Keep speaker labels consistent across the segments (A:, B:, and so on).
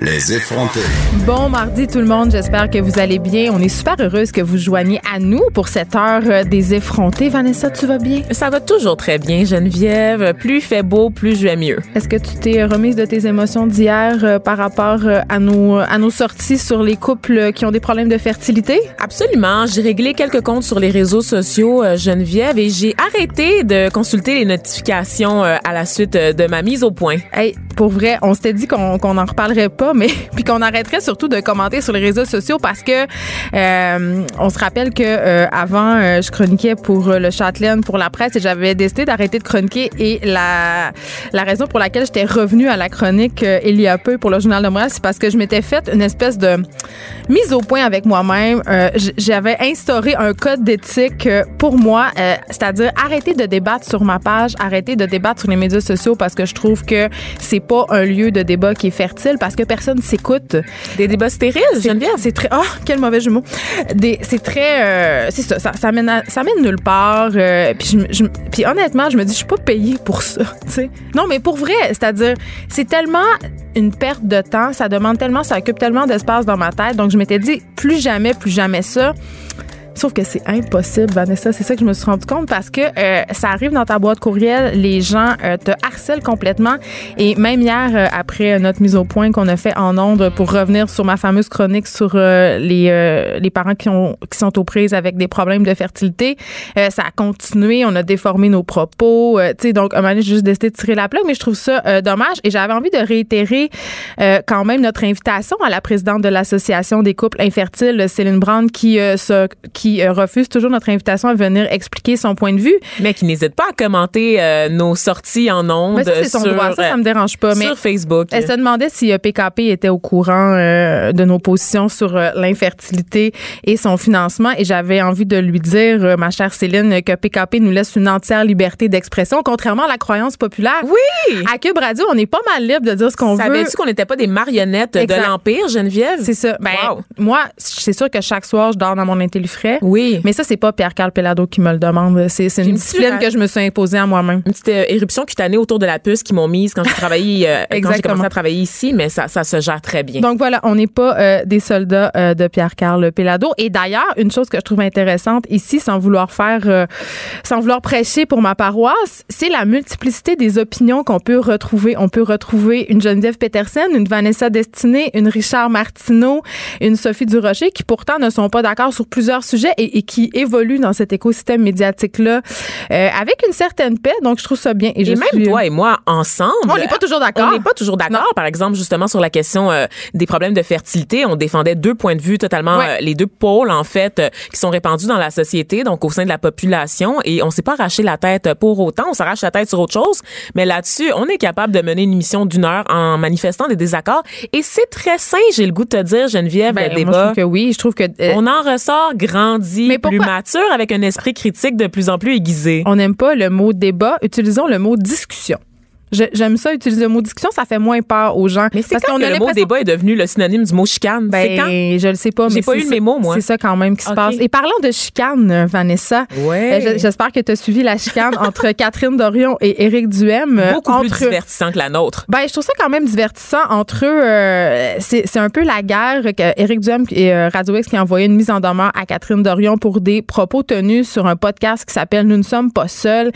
A: Les effrontés.
B: Bon mardi tout le monde, j'espère que vous allez bien. On est super heureuse que vous joigniez à nous pour cette heure euh, des effrontés. Vanessa, tu vas bien?
C: Ça va toujours très bien, Geneviève. Plus il fait beau, plus je vais mieux.
B: Est-ce que tu t'es remise de tes émotions d'hier euh, par rapport euh, à nos, à nos sorties sur les couples qui ont des problèmes de fertilité?
C: Absolument. J'ai réglé quelques comptes sur les réseaux sociaux, Geneviève, et j'ai arrêté de consulter les notifications à la suite de ma mise au point.
B: Hey, pour vrai, on s'était dit qu'on qu'on en reparlerait pas, mais puis qu'on arrêterait surtout de commenter sur les réseaux sociaux parce que euh, on se rappelle que euh, avant euh, je chroniquais pour le Châtelaine pour la presse et j'avais décidé d'arrêter de chroniquer et la la raison pour laquelle j'étais revenue à la chronique il y a peu pour le journal de Montréal, c'est parce que je m'étais fait une espèce de mise au point avec moi-même. j'avais instauré un code d'éthique pour moi, c'est-à-dire arrêter de débattre sur ma page, arrêter de débattre sur les médias sociaux parce que je trouve que c'est pas un lieu de débat qui est fertile parce que personne s'écoute.
C: Des débats stériles,
B: bien. C'est très. Oh, quel mauvais jumeau. C'est très. Euh, c'est ça. Ça, ça, mène ça mène nulle part. Euh, puis, je, puis honnêtement, je me dis, je suis pas payée pour ça. Non, mais pour vrai, c'est-à-dire, c'est tellement une perte de temps. Ça demande tellement, ça occupe tellement d'espace dans ma tête. Donc, je m'étais dit, plus jamais, plus jamais ça. Sauf que c'est impossible, Vanessa. C'est ça que je me suis rendu compte parce que euh, ça arrive dans ta boîte courriel, les gens euh, te harcèlent complètement. Et même hier, euh, après notre mise au point qu'on a fait en ondes pour revenir sur ma fameuse chronique sur les, les parents qui, ont, qui sont aux prises avec des problèmes de fertilité, ça a continué. On a déformé nos propos. tu sais, donc, un moment j'ai juste décidé de tirer la plaque, mais je trouve ça dommage. Et j'avais envie de réitérer quand même notre invitation à la présidente de l'Association des couples infertiles, Céline Brand, qui se qui euh, refuse toujours notre invitation à venir expliquer son point de vue.
C: Mais qui n'hésite pas à commenter euh, nos sorties en ondes
B: ça, son
C: sur,
B: droit. Ça, ça me dérange pas.
C: Sur Facebook.
B: Elle se demandait si PKP euh, était au courant de nos positions sur l'infertilité et son financement. Et j'avais envie de lui dire, ma chère Céline, que PKP nous laisse une entière liberté d'expression, contrairement à la croyance populaire.
C: Oui!
B: À Cube Radio, on n'est pas mal libre de dire ce qu'on veut.
C: Savais-tu qu'on n'était pas des marionnettes de l'Empire, Geneviève?
B: C'est ça. Ben, Moi, c'est sûr que chaque soir, je dors dans mon
C: oui.
B: Mais ça, c'est pas Pierre-Carl Pelado qui me le demande. C'est une discipline que je me suis imposée à moi-même.
C: Une petite euh, éruption cutanée autour de la puce qui m'ont mise quand j'ai travaillé, euh, quand j'ai commencé à travailler ici, mais ça, ça se gère très bien.
B: Donc voilà, on n'est pas euh, des soldats de Pierre-Carl Pelado. Et d'ailleurs, une chose que je trouve intéressante ici, sans vouloir faire, sans vouloir prêcher pour ma paroisse, c'est la multiplicité des opinions qu'on peut retrouver. On peut retrouver une Geneviève Peterson, une Vanessa Destinée, une Richard Martineau, une Sophie Durocher, qui pourtant ne sont pas d'accord sur plusieurs sujets et, qui évolue dans cet écosystème médiatique-là euh, avec une certaine paix. Donc, je trouve ça bien.
C: Et, même toi et moi, ensemble.
B: On n'est pas toujours d'accord.
C: On n'est pas toujours d'accord. Par exemple, justement, sur la question euh, des problèmes de fertilité, on défendait deux points de vue totalement, euh, les deux pôles, en fait, qui sont répandus dans la société, donc au sein de la population. Et on s'est pas arraché la tête pour autant. On s'arrache la tête sur autre chose. Mais là-dessus, on est capable de mener une émission d'une heure en manifestant des désaccords. Et c'est très sain, j'ai le goût de te dire, Geneviève,
B: ben,
C: le débat. Moi,
B: je trouve que oui. Je trouve que.
C: on en ressort grand mais plus mature, avec un esprit critique de plus en plus aiguisé.
B: On n'aime pas le mot débat, utilisons le mot discussion. J'aime ça utiliser le mot discussion, ça fait moins peur aux gens.
C: Mais c'est quand que le mot débat est devenu le synonyme du mot chicane?
B: Ben, quand? je le sais pas.
C: J'ai pas eu le mots, moi.
B: C'est ça quand même qui se passe. Et parlant de chicane, Vanessa,
C: ouais.
B: Euh, j'espère que tu as suivi la chicane entre Catherine Dorion et Éric Duhem.
C: Euh, Beaucoup plus divertissant que la nôtre.
B: Ben, je trouve ça quand même divertissant entre eux. Euh, c'est un peu la guerre que Éric Duhem et Radio X qui a envoyé une mise en demeure à Catherine Dorion pour des propos tenus sur un podcast qui s'appelle Nous ne sommes pas seuls.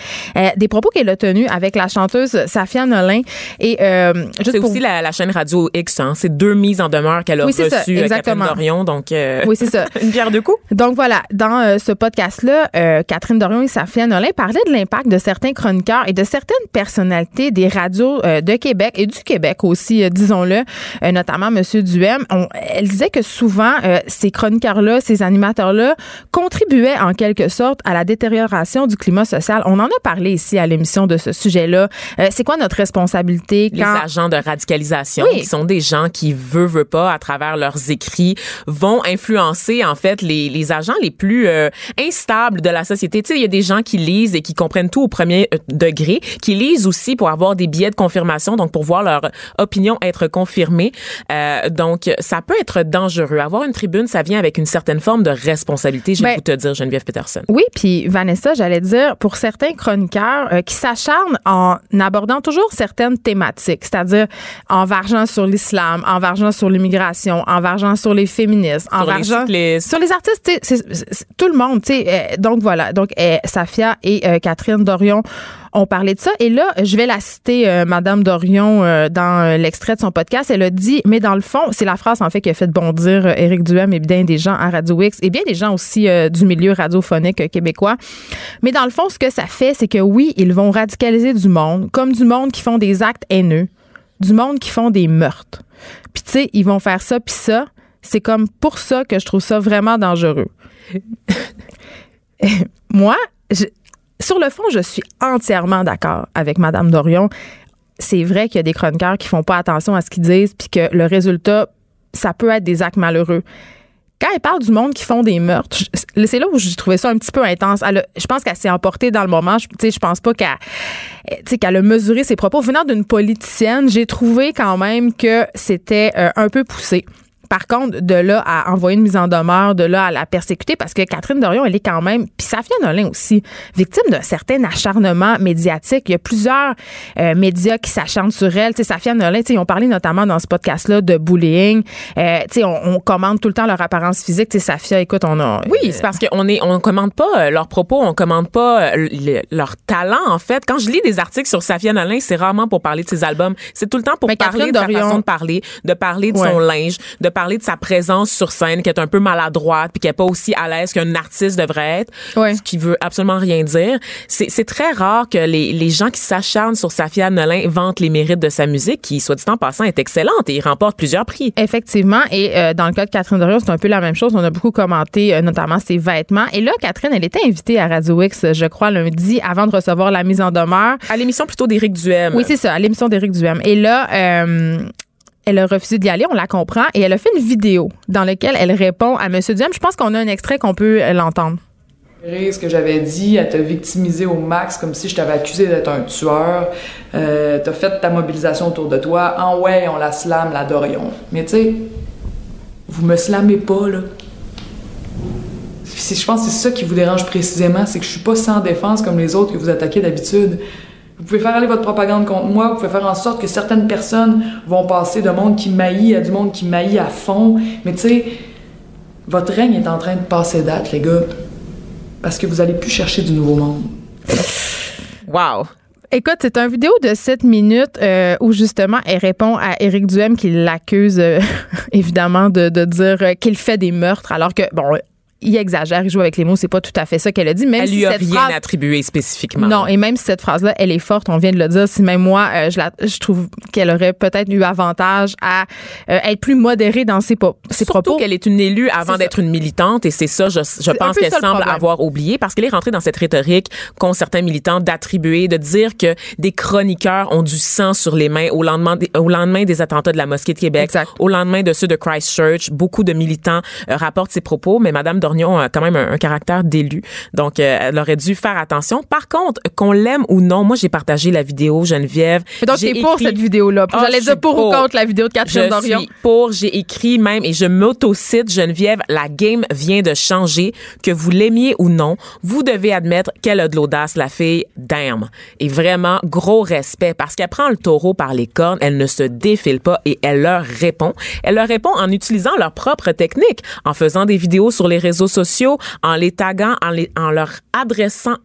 B: des propos qu'elle a tenus avec la chanteuse. Ça Safia Nolin. Et euh, juste
C: C'est
B: pour-
C: aussi la, la chaîne Radio X, hein. C'est deux mises en demeure qu'elle a
B: Oui, c'est ça,
C: reçues, euh,
B: exactement.
C: Catherine Dorion. Donc, euh,
B: Oui, c'est ça.
C: une pierre deux coups.
B: Donc voilà, dans euh, ce podcast-là, euh, Catherine Dorion et Safia Nolin parlaient de l'impact de certains chroniqueurs et de certaines personnalités des radios euh, de Québec et du Québec aussi, euh, disons-le, euh, notamment Monsieur Duhem. On- elle disait que souvent, euh, ces chroniqueurs-là, ces animateurs-là contribuaient en quelque sorte à la détérioration du climat social. On en a parlé ici à l'émission de ce sujet-là. Euh, C'est quoi notre responsabilité
C: Les
B: quand...
C: agents de radicalisation,
B: Oui.
C: qui sont des gens qui, veut, veut pas, à travers leurs écrits, vont influencer, en fait, les, les agents les plus euh, instables de la société. Tu sais, il y a des gens qui lisent et qui comprennent tout au premier euh, degré, qui lisent aussi pour avoir des billets de confirmation, donc pour voir leur opinion être confirmée. Euh, donc, ça peut être dangereux. Avoir une tribune, ça vient avec une certaine forme de responsabilité, je vais
B: Ben,
C: te dire, Geneviève Peterson.
B: Oui, puis Vanessa, j'allais dire, pour certains chroniqueurs euh, qui s'acharnent en abordant toujours certaines thématiques, c'est-à-dire en vargeant sur l'islam, en vargeant sur l'immigration, en vargeant sur les féministes, en
C: Sur
B: vargeant sur les artistes, tout le monde, tu sais. euh, donc voilà, donc euh, Safia et euh, Catherine Dorion ont parlé de ça. Et là, je vais la citer, euh, Madame Dorion, euh, dans euh, l'extrait de son podcast. Elle a dit, mais dans le fond, c'est la phrase en fait qui a fait bondir euh, Éric Duhem et bien des gens à Radio X et bien des gens aussi euh, du milieu radiophonique québécois. Mais dans le fond, ce que ça fait, c'est que oui, ils vont radicaliser du monde, comme du monde qui font des actes haineux, du monde qui font des meurtres. Puis tu sais, ils vont faire ça puis ça. C'est comme pour ça que je trouve ça vraiment dangereux. Moi, je- sur le fond, je suis entièrement d'accord avec Madame Dorion. C'est vrai qu'il y a des chroniqueurs qui font pas attention à ce qu'ils disent, puis que le résultat, ça peut être des actes malheureux. Quand elle parle du monde qui font des meurtres, c'est là où j'ai trouvé ça un petit peu intense. Je pense qu'elle s'est emportée dans le moment. Je, je pense pas qu'elle a mesuré ses propos. Venant d'une politicienne, j'ai trouvé quand même que c'était euh, un peu poussé. Par contre, de là à envoyer une mise en demeure, de là à la persécuter, parce que Catherine Dorion, elle est quand même, puis Safia Nolin aussi, victime d'un certain acharnement médiatique. Il y a plusieurs euh, médias qui s'acharnent sur elle. Tu sais, Safia Nolin, tu sais, ils ont parlé notamment dans ce podcast-là de bullying. Euh, tu sais, on, on commande tout le temps leur apparence physique. Tu sais, Safia, écoute, on a...
C: Oui, c'est parce qu'on est, on commande pas euh, leurs propos, on commande pas euh, le- leur talent en fait. Quand je lis des articles sur Safia Nolin, c'est rarement pour parler de ses albums, c'est tout le temps pour
B: Mais
C: parler
B: Catherine
C: de sa
B: Dorion-
C: façon de parler, de parler de
B: Ouais.
C: son linge, de parler de sa présence sur scène qui est un peu maladroite puis qui est pas aussi à l'aise qu'un artiste devrait être,
B: Ouais.
C: ce qui veut absolument rien dire. C'est c'est très rare que les, les gens qui s'acharnent sur Safia Nolin vantent les mérites de sa musique qui, soit dit en passant, est excellente et il remporte plusieurs prix.
B: Effectivement. Et euh, dans le cas de Catherine Dorion, c'est un peu la même chose. On a beaucoup commenté, euh, notamment ses vêtements. Et là, Catherine, elle était invitée à Radio X, je crois, lundi, avant de recevoir la mise en demeure.
C: À l'émission plutôt d'Éric Duhem.
B: Oui, c'est ça, à l'émission d'Éric Duhem. Et là, euh, elle a refusé d'y aller, on la comprend, et elle a fait une vidéo dans laquelle elle répond à M. Duhem. Je pense qu'on a un extrait qu'on peut euh, l'entendre.
D: ce que j'avais dit, à te au max comme si je t'avais accusé d'être un tueur. Euh, t'as fait ta mobilisation autour de toi. En ouais, on la slam, la Dorion. Mais tu sais, vous me slammez pas, là. Je pense que c'est ça qui vous dérange précisément, c'est que je suis pas sans défense comme les autres que vous attaquez d'habitude. Vous pouvez faire aller votre propagande contre moi, vous pouvez faire en sorte que certaines personnes vont passer de monde qui maillit à du monde qui maillit à fond. Mais tu sais, votre règne est en train de passer date, les gars. Parce que vous allez plus chercher du nouveau monde.
C: Wow.
B: Écoute, c'est une vidéo de 7 minutes euh, où justement elle répond à Éric Duhem qui l'accuse euh, évidemment de, de dire euh, qu'il fait des meurtres alors que, bon, il exagère, il joue avec les mots, c'est pas tout à fait ça qu'elle a dit. Même
C: Elle
B: si
C: lui a
B: cette
C: rien
B: phrase-
C: attribué spécifiquement.
B: Non, et même si cette phrase-là, elle est forte, on vient de le dire, si même moi, euh, je, la, je trouve qu'elle aurait peut-être eu avantage à euh, être plus modérée dans ses, po- ses
C: Surtout
B: propos.
C: qu'elle est une élue avant d'être une militante et c'est ça, je, je pense qu'elle semble avoir oublié parce qu'elle est rentrée dans cette rhétorique qu'ont certains militants d'attribuer, de dire que des chroniqueurs ont du sang sur les mains au lendemain des, au lendemain des attentats de la mosquée de Québec,
B: Exact.
C: au lendemain de ceux de Christchurch. Beaucoup de militants euh, rapportent ces propos, mais Madame Dornion a quand même un, un caractère d'élu, donc euh, elle aurait dû faire attention. Par contre, qu'on l'aime ou non, moi j'ai partagé la vidéo Geneviève.
B: Mais donc,
C: J'ai
B: t'es pour
C: écrit-
B: cette vidéo-là.
C: Ah,
B: J'allais dire
C: suis
B: pour ou
C: pour.
B: contre la vidéo de Catherine
C: Je
B: Dorion.
C: suis pour, j'ai écrit même et je m'auto-cite Geneviève, la game vient de changer, que vous l'aimiez ou non, vous devez admettre qu'elle a de l'audace, la fille, damn. Et vraiment, gros respect parce qu'elle prend le taureau par les cornes, elle ne se défile pas et elle leur répond. Elle leur répond en utilisant leur propre technique, en faisant des vidéos sur les réseaux sociaux, en les taguant, en, leur adressant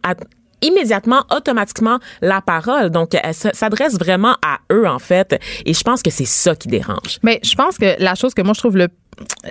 C: immédiatement, automatiquement la parole. Donc, elle s'adresse vraiment à eux, en fait. Et je pense que c'est ça qui dérange.
B: Mais je pense que la chose que moi, je trouve le,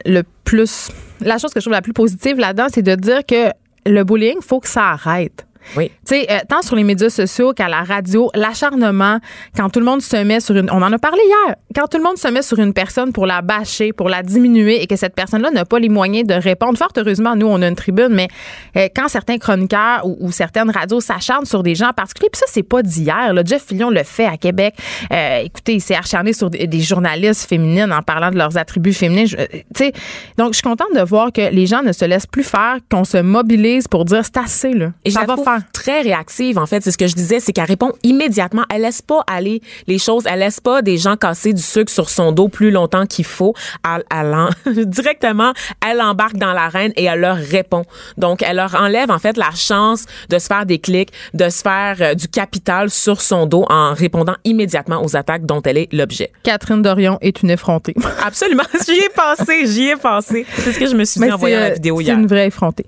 B: le plus... La chose que je trouve la plus positive là-dedans, c'est de dire que le bullying, faut que ça arrête.
C: Oui.
B: Tu sais, euh, tant sur les médias sociaux qu'à la radio, l'acharnement, quand tout le monde se met sur une. On en a parlé hier. Quand tout le monde se met sur une personne pour la bâcher, pour la diminuer et que cette personne-là n'a pas les moyens de répondre. Fort heureusement, nous, on a une tribune, mais euh, quand certains chroniqueurs ou, certaines radios s'acharnent sur des gens en particulier, puis ça, c'est pas d'hier. Jeff Fillon le fait à Québec. Euh, écoutez, il s'est acharné sur des, journalistes féminines en parlant de leurs attributs féminins. Tu sais, donc, je suis contente de voir que les gens ne se laissent plus faire, qu'on se mobilise pour dire c'est assez, là.
C: Et ça va faire très réactive, en fait. C'est ce que je disais, c'est qu'elle répond immédiatement. Elle laisse pas aller les choses. Elle laisse pas des gens casser du sucre sur son dos plus longtemps qu'il faut. Elle, elle directement, elle embarque dans l'arène et elle leur répond. Donc, elle leur enlève, en fait, la chance de se faire des clics, de se faire euh, du capital sur son dos en répondant immédiatement aux attaques dont elle est l'objet.
B: Catherine Dorion est une effrontée.
C: Absolument. J'y ai pensé, j'y ai pensé. C'est ce que je me suis dit en voyant la vidéo hier.
B: C'est une vraie effrontée.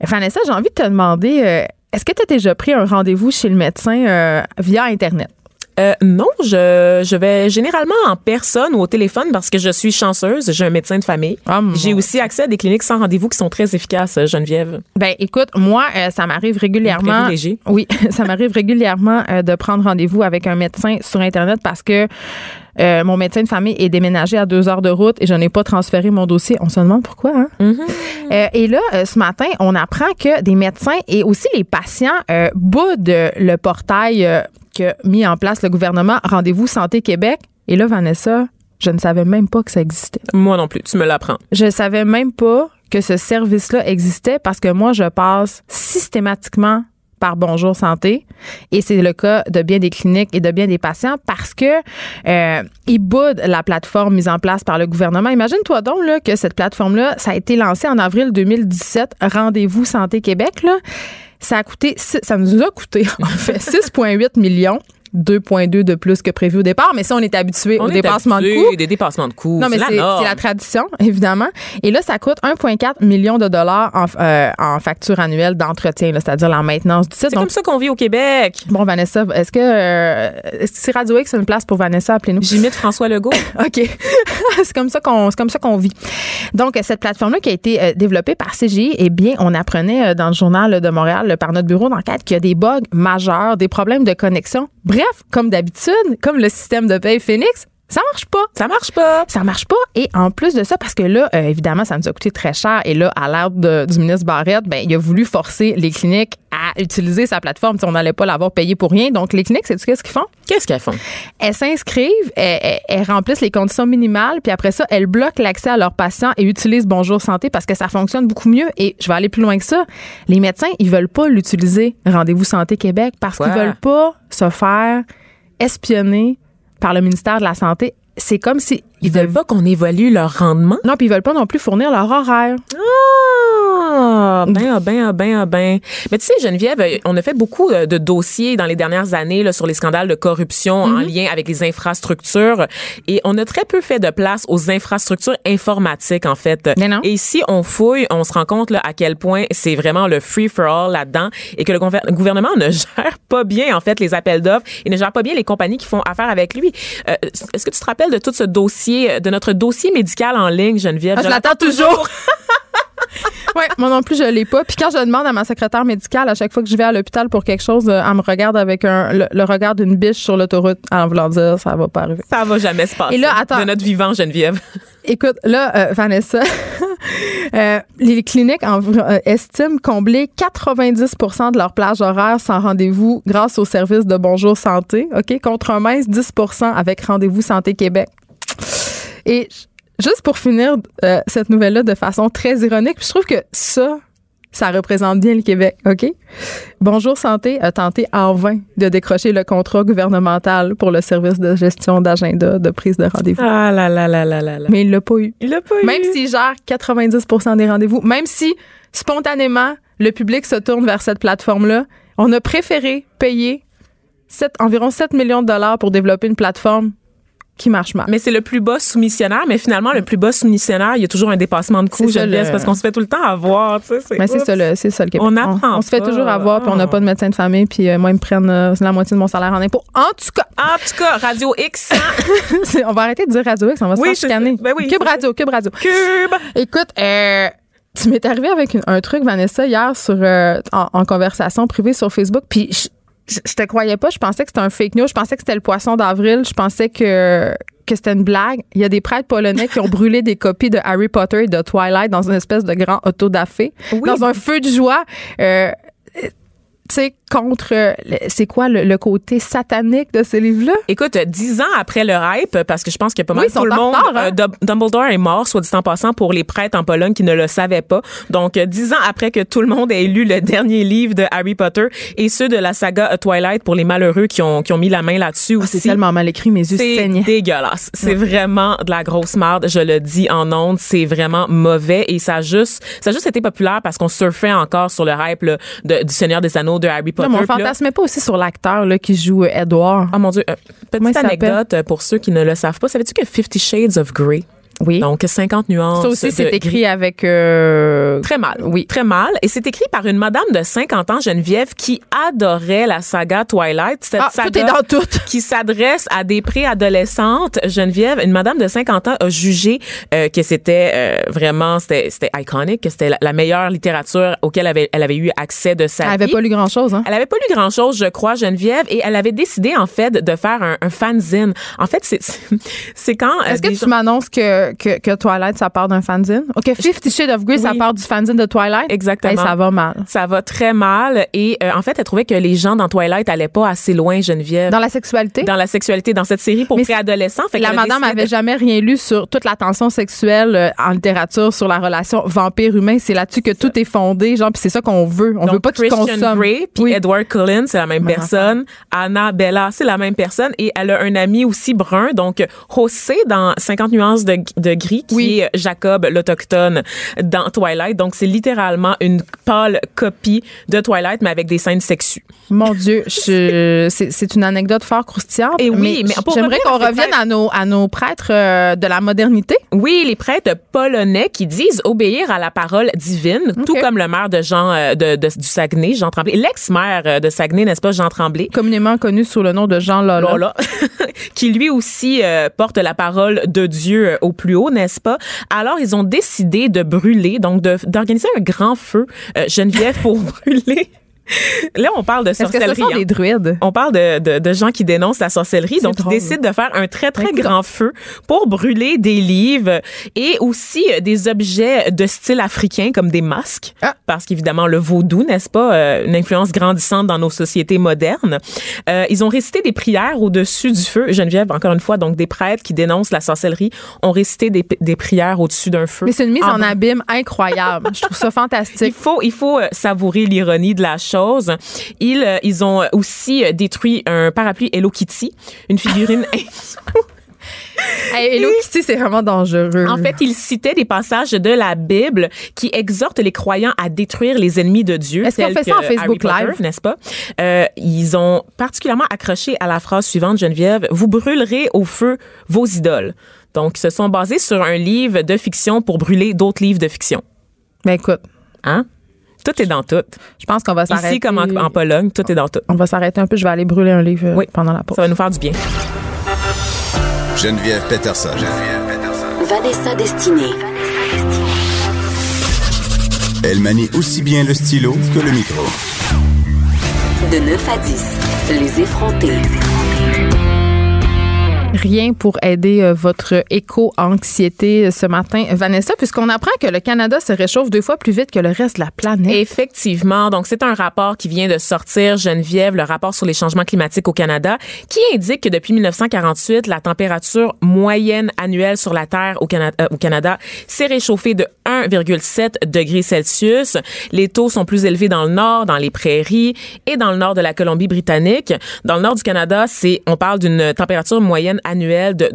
B: Vanessa, j'ai envie de te demander, euh, est-ce que tu as déjà pris un rendez-vous chez le médecin euh, via Internet?
C: Euh, non, je, je vais généralement en personne ou au téléphone parce que je suis chanceuse. J'ai un médecin de famille.
B: Ah,
C: J'ai aussi accès à des cliniques sans rendez-vous qui sont très efficaces, Geneviève.
B: Ben, écoute, moi, ça m'arrive régulièrement. Oui, ça m'arrive régulièrement de prendre rendez-vous avec un médecin sur Internet parce que euh, mon médecin de famille est déménagé à deux heures de route et je n'ai pas transféré mon dossier. On se demande pourquoi. Hein?
C: Mm-hmm.
B: Euh, et là, euh, ce matin, on apprend que des médecins et aussi les patients boudent le portail que mis en place le gouvernement Rendez-vous Santé Québec. Et là, Vanessa, je ne savais même pas que ça existait.
C: Moi non plus, tu me l'apprends.
B: Je savais même pas que ce service-là existait parce que moi, je passe systématiquement par Bonjour Santé. Et c'est le cas de bien des cliniques et de bien des patients parce que euh, ils boudent la plateforme mise en place par le gouvernement. Imagine-toi donc que cette plateforme-là, ça a été lancé en avril 2017, Rendez-vous Santé Québec. Ça a coûté, ça nous a coûté en fait 6,8 millions. 2,2 de plus que prévu au départ. Mais ça, on est habitué au dépassement de coûts.
C: des dépassements de coûts.
B: Non, mais c'est la, tradition, évidemment. Et là, ça coûte 1,4 million de dollars en, euh, en facture annuelle d'entretien, c'est-à-dire la maintenance du site.
C: C'est comme ça qu'on vit au Québec.
B: Bon, Vanessa, est-ce que, euh, c'est Radio X une place pour Vanessa? Appelez-nous.
C: J'imite François Legault.
B: OK. c'est comme ça qu'on, c'est comme ça qu'on vit. Donc, cette plateforme-là qui a été euh, développée par CGI, eh bien, on apprenait dans le journal de Montréal, par notre bureau d'enquête, qu'il y a des bugs majeurs, des problèmes de connexion. Bref, comme d'habitude, comme le système de paye Phoenix, ça marche pas.
C: Ça marche pas.
B: Ça marche pas. Et en plus de ça, parce que là, euh, évidemment, ça nous a coûté très cher. Et là, à l'ordre du ministre Barrette, ben, il a voulu forcer les cliniques à utiliser sa plateforme. on n'allait pas l'avoir payé pour rien. Donc, les cliniques, c'est qu'est-ce qu'ils font?
C: Qu'est-ce qu'elles font?
B: Elles s'inscrivent, elles, remplissent les conditions minimales, puis après ça, elles bloquent l'accès à leurs patients et utilisent Bonjour Santé parce que ça fonctionne beaucoup mieux. Et je vais aller plus loin que ça. Les médecins, ils veulent pas l'utiliser, Rendez-vous Santé Québec, parce qu'ils veulent pas se faire espionner par le ministère de la Santé. C'est comme si
C: ils veulent pas qu'on évalue leur rendement.
B: Non, puis ils veulent pas non plus fournir leur horaire.
C: Ah, ben, ah, ben, ah, ben, ah, ben. Mais tu sais, Geneviève, on a fait beaucoup euh, de dossiers dans les dernières années là, sur les scandales de corruption en mhm. lien avec les infrastructures et on a très peu fait de place aux infrastructures informatiques, en fait.
B: Mais non.
C: Et ici, on fouille, on se rend compte là, à quel point c'est vraiment le free-for-all là-dedans et que le gouvernement ne gère pas bien, en fait, les appels d'offres et ne gère pas bien les compagnies qui font affaire avec lui. Euh, Est-ce que tu te rappelles de tout ce dossier, de notre dossier médical en ligne, Geneviève?
B: Ah, je l'attends toujours. oui, moi non plus, je l'ai pas. Puis quand je demande à ma secrétaire médicale, à chaque fois que je vais à l'hôpital pour quelque chose, euh, elle me regarde avec un, le, regard d'une biche sur l'autoroute en voulant dire ça va pas arriver.
C: Ça va jamais se passer.
B: Et là, attends.
C: De notre vivant, Geneviève.
B: Écoute, là, euh, Vanessa, euh, les cliniques estiment combler 90 de leur plage horaire sans rendez-vous grâce au service de Bonjour Santé, OK, contre un mince 10 avec Rendez-vous Santé Québec. Et Juste pour finir euh, cette nouvelle-là de façon très ironique, je trouve que ça, ça représente bien le Québec, OK? Bonjour Santé a tenté en vain de décrocher le contrat gouvernemental pour le service de gestion d'agenda de prise de rendez-vous.
C: Ah là là là là là
B: Mais il l'a pas eu.
C: Il l'a pas
B: eu. Même s'il gère 90% des rendez-vous, même si spontanément le public se tourne vers cette plateforme-là, on a préféré payer 7, environ 7 millions de dollars pour développer une plateforme qui marche mal.
C: Mais c'est le plus bas soumissionnaire, mais finalement, le plus bas soumissionnaire, il y a toujours un dépassement de coût, Geneviève,
B: le-
C: parce qu'on se fait tout le temps avoir, tu sais.
B: Mais c'est ça, le, c'est ça le Québec.
C: On apprend
B: On, se fait toujours avoir, puis on n'a pas de médecin de famille, puis euh, moi, ils me prennent euh, la moitié de mon salaire en impôts. En tout cas,
C: En tout cas, Radio X,
B: c'est- on va arrêter de dire Radio X, on va se faire
C: je. Ben oui,
B: Cube
C: je
B: Radio, Cube Radio.
C: Cube.
B: Écoute, euh, tu m'es arrivé avec une- un truc, Vanessa, hier sur euh, en, en conversation privée sur Facebook, puis je, te croyais pas, je pensais que c'était un fake news, je pensais que c'était le poisson d'avril, je pensais que que c'était une blague. Il y a des prêtres polonais qui ont brûlé des copies de Harry Potter et de Twilight dans une espèce de grand autodafé,
C: Oui.
B: dans un feu de joie. Euh, tu sais, contre, euh, c'est quoi le, le côté satanique de ces livres-là?
C: Écoute, dix ans après le hype, parce que je pense que pas mal
B: Oui,
C: tout le monde,
B: retard, hein?
C: euh, Dum- Dumbledore est mort, soit dit en passant, pour les prêtres en Pologne qui ne le savaient pas. Donc, euh, dix ans après que tout le monde ait lu le dernier livre de Harry Potter et ceux de la saga Twilight pour les malheureux qui ont, qui ont mis la main là-dessus
B: Ah, c'est tellement mal écrit, mes yeux
C: C'est
B: saignaient.
C: dégueulasse. C'est vraiment de la grosse marde. Je le dis en ondes. C'est vraiment mauvais et ça a juste, ça a juste été populaire parce qu'on surfait encore sur le hype là, de- du Seigneur des Anneaux de Harry Potter.
B: Mais on
C: là-
B: fantasmait pas aussi sur l'acteur là, qui joue euh, Edward.
C: Oh mon Dieu. Euh, petite anecdote euh, pour ceux qui ne le savent pas. Savais-tu que Fifty Shades of Grey,
B: Oui.
C: donc 50 nuances.
B: ça aussi, c'est
C: gris-
B: écrit avec. euh,
C: Très mal.
B: Oui.
C: Très mal. Et c'est écrit par une madame de 50 ans, Geneviève, qui adorait la saga Twilight. Cette
B: Ah,
C: saga
B: tout est dans tout.
C: qui s'adresse à des préadolescentes. Geneviève, une madame de 50 ans a jugé euh, que c'était euh, vraiment, c'était, c'était iconique, que c'était la, la meilleure littérature auquel elle avait, elle avait eu accès de sa
B: Elle avait
C: vie.
B: pas lu grand-chose. Hein?
C: Elle avait pas lu grand chose, je crois, Geneviève, et elle avait décidé en fait de faire un, un fanzine. En fait, c'est c'est quand euh,
B: Est-ce que tu
C: gens-
B: m'annonces que, que, que Twilight, ça part d'un fanzine? OK, Fifty Shades of Grey, ça part du fanzine de Twilight?
C: Exactement.
B: Hey, ça va mal.
C: ça va très mal et euh, en fait, elle trouvait que les gens dans Twilight allaient pas assez loin, Geneviève.
B: Dans la sexualité?
C: dans la sexualité dans cette série pour préadolescents.
B: La madame avait
C: de-
B: jamais rien lu sur toute la tension sexuelle euh, en littérature sur la relation vampire-humain. C'est là-dessus que tout est fondé, genre, puis c'est ça qu'on veut. On
C: Donc,
B: veut pas qu'ils
C: Christian
B: consomment.
C: Grey puis
B: Oui.
C: Edward Cullen, c'est la même personne. Anna Bella, c'est la même personne. Et elle a un ami aussi brun, donc José dans 50 nuances de, de gris, qui
B: Oui.
C: est Jacob l'autochtone dans Twilight. Donc, c'est littéralement une pâle copie de Twilight, mais avec des scènes sexues.
B: Mon Dieu, je- c'est c'est une anecdote fort croustillante.
C: Et oui, mais pour
B: j'aimerais qu'on revienne à nos, à nos prêtres euh, de la modernité.
C: Oui, les prêtres polonais qui disent obéir à la parole divine, tout comme le maire de Jean euh, de, de- du Saguenay, Jean Tremblay, l'ex-maire euh, de Saguenay, n'est-ce pas, Jean Tremblay?
B: communément connu sous le nom de Jean Lola.
C: Lola, qui lui aussi euh, porte la parole de Dieu au plus haut, n'est-ce pas? Alors, ils ont décidé de brûler, donc d'organiser un grand feu, euh, Geneviève, pour brûler. Là, on parle de
B: Est-ce que ce
C: sorcellerie.
B: sont
C: hein.
B: des druides?
C: On parle de, de, de gens qui dénoncent la sorcellerie. Donc,
B: drôle.
C: ils décident de faire un très, très grand feu pour brûler des livres et aussi euh, des objets de style africain comme des masques.
B: Ah.
C: Parce qu'évidemment, le vaudou, n'est-ce pas, euh, une influence grandissante dans nos sociétés modernes. Euh, ils ont récité des prières au-dessus du feu. Geneviève, encore une fois, donc des prêtres qui dénoncent la sorcellerie ont récité des, des prières au-dessus d'un feu.
B: Mais c'est une mise en
C: brûlant.
B: abîme incroyable. Je trouve ça
C: Il
B: fantastique.
C: faut, il faut savourer l'ironie de la chose. Ils, euh, ils ont aussi euh, détruit un parapluie Hello Kitty, une figurine.
B: Hello Kitty, c'est vraiment dangereux.
C: en fait, ils citaient des passages de la Bible qui exhortent les croyants à détruire les ennemis de Dieu.
B: Est-ce qu'on fait ça en Facebook
C: Potter,
B: Live?
C: n'est-ce pas? Euh, Ils ont particulièrement accroché à la phrase suivante, Geneviève vous brûlerez au feu vos idoles. Donc, ils se sont basés sur un livre de fiction pour brûler d'autres livres de fiction.
B: Ben écoute,
C: Hein? Tout est dans tout.
B: je pense qu'on va s'arrêter.
C: Ici, comme en, en Pologne, tout est dans tout.
B: On va s'arrêter un peu. Je vais aller brûler un livre euh,
C: Oui.
B: pendant la pause.
C: Ça va nous faire du bien.
A: Geneviève Peterson.
E: Vanessa Destinée.
A: Elle manie aussi bien le stylo que le micro.
E: De 9 à 10, les effrontés.
B: Rien pour aider euh, votre éco-anxiété euh, ce matin, Vanessa, puisqu'on apprend que le Canada se réchauffe deux fois plus vite que le reste de la planète.
C: Effectivement. Donc, c'est un rapport qui vient de sortir, Geneviève, le rapport sur les changements climatiques au Canada, qui indique que depuis 1948, la température moyenne annuelle sur la Terre au Canada, euh, Canada s'est réchauffée de 1,7 degrés Celsius. Les taux sont plus élevés dans le nord, dans les prairies et dans le nord de la Colombie-Britannique. Dans le nord du Canada, c'est, on parle d'une température moyenne moyenne annuelle de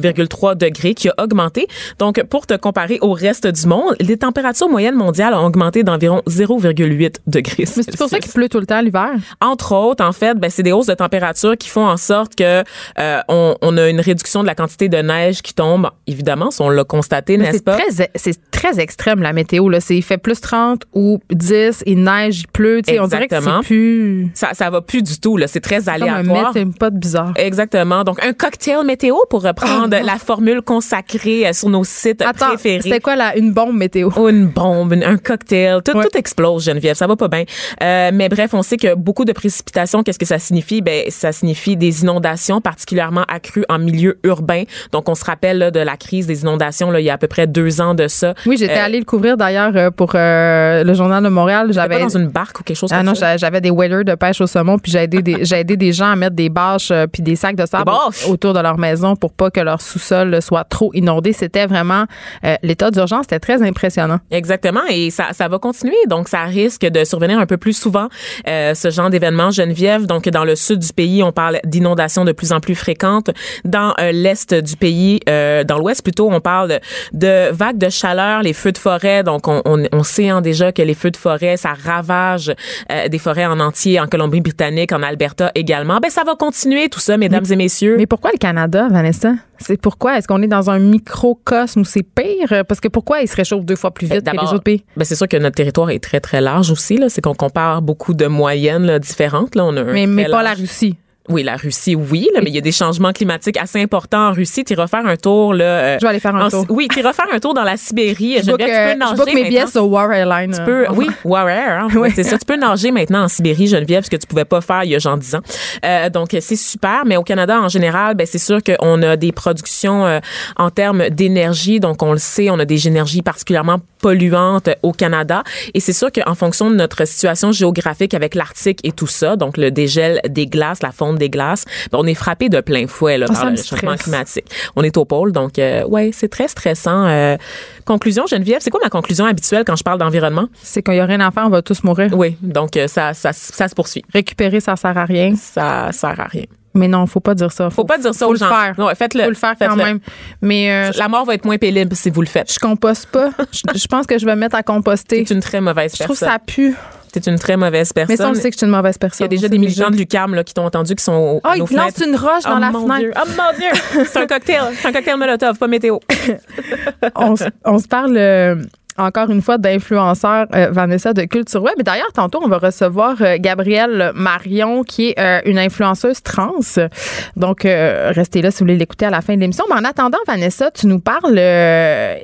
C: 2,3 degrés qui a augmenté. Donc, pour te comparer au reste du monde, les températures moyennes mondiales ont augmenté d'environ 0,8 degrés.
B: C'est pour ça qu'il pleut tout le temps l'hiver.
C: Entre autres, en fait, ben, c'est des hausses de température qui font en sorte que euh, on, on, a une réduction de la quantité de neige qui tombe. Évidemment, on l'a constaté, n'est-ce pas?
B: C'est très extrême, la météo. Là. Il fait plus 30 ou 10, il neige, il pleut. On dirait que c'est plus...
C: Ça, ça va plus du tout. C'est très aléatoire.
B: C'est pas de bizarre.
C: Exactement. Donc, un cocktail météo pour reprendre oh, la formule consacrée euh, sur nos sites
B: Attends,
C: préférés.
B: C'était quoi, là, une bombe météo?
C: Oh, une bombe, un cocktail. Tout, tout explose, Geneviève. Ça va pas bien. Euh, mais bref, on sait que beaucoup de précipitations, qu'est-ce que ça signifie? Ben, ça signifie des inondations particulièrement accrues en milieu urbain. Donc, on se rappelle là, de la crise des inondations là, il y a à peu près deux ans de ça.
B: Oui, j'étais euh, allée le couvrir d'ailleurs euh, pour euh, le journal de Montréal.
C: J'avais pas dans une barque ou quelque chose
B: ah, non, j'avais des waders de pêche au saumon, puis j'ai aidé des, j'ai aidé des gens à mettre des bâches puis des sacs de sable autour de leur maison pour pas que leur sous-sol soit trop inondé. C'était vraiment l'état d'urgence, c'était très impressionnant.
C: Exactement, et ça, ça va continuer, donc ça risque de survenir un peu plus souvent ce genre d'événement. Geneviève, donc dans le sud du pays, on parle d'inondations de plus en plus fréquentes. Dans l'est du pays, dans l'ouest plutôt, on parle de vagues de chaleur, les feux de forêt. Donc, on, on, sait hein, déjà que les feux de forêt, ça ravage euh, des forêts en entier, en Colombie-Britannique, en Alberta également. Ben, ça va continuer tout ça, mesdames et messieurs.
B: Mais pourquoi le Canada, Vanessa? C'est pourquoi? Est-ce qu'on est dans un microcosme où c'est pire? Parce que pourquoi il se réchauffe deux fois plus vite que les autres pays?
C: Ben c'est sûr que notre territoire est très, très large aussi. C'est qu'on compare beaucoup de moyennes différentes. Là. On a
B: mais mais pas la Russie.
C: Oui, la Russie, oui, là, mais il y a des changements climatiques assez importants en Russie. Tu iras faire un tour là.
B: Euh, je vais aller faire un tour.
C: Oui, tu iras faire un tour dans la Sibérie.
B: Je, book, euh, je book mes billets sur War Airlines.
C: Tu peux, oui, War Air. Hein, c'est ça. Tu peux nager maintenant en Sibérie, Geneviève, ce que tu pouvais pas faire il y a genre 10 ans. Euh, donc c'est super. Mais au Canada en général, ben c'est sûr qu'on a des productions euh, en termes d'énergie. Donc on le sait, on a des énergies particulièrement polluantes au Canada. Et c'est sûr qu'en fonction de notre situation géographique avec l'Arctique et tout ça, donc le dégel des glaces, la fonte des glaces, ben, on est frappé de plein fouet là,
B: ah,
C: par le changement climatique. On est au pôle, donc euh, ouais, c'est très stressant. Euh, conclusion, Geneviève, c'est quoi ma conclusion habituelle quand je parle d'environnement?
B: C'est qu'il y a rien à faire, on va tous mourir.
C: Oui, donc euh, ça, ça, ça se poursuit.
B: Récupérer, ça sert à rien.
C: Ça sert à rien.
B: Mais non, faut pas dire ça.
C: Faut, faut pas dire ça
B: faut
C: aux
B: le faire.
C: Ouais, faites-le.
B: Faut le faire quand même. Mais euh,
C: la mort va être moins pénible si vous le faites.
B: Je composte pas. je, je pense que je vais me mettre à composter.
C: C'est une très mauvaise personne.
B: Je trouve ça pue.
C: C'est une très mauvaise personne.
B: Mais ça, on sait que je suis une mauvaise personne.
C: Il y a déjà des militants de l'UQAM là, qui t'ont entendu qui sont au,
B: oh, ils lancent une roche dans
C: oh,
B: la
C: mon
B: fenêtre.
C: Dieu. Oh mon Dieu! C'est un cocktail. C'est un cocktail Molotov, pas météo.
B: on, on se parle... Euh, encore une fois d'influenceur euh, Vanessa de Culture Web. Et d'ailleurs, tantôt, on va recevoir euh, Gabrielle Marion, qui est euh, une influenceuse trans. Donc, euh, restez là si vous voulez l'écouter à la fin de l'émission. Mais en attendant, Vanessa, tu nous parles,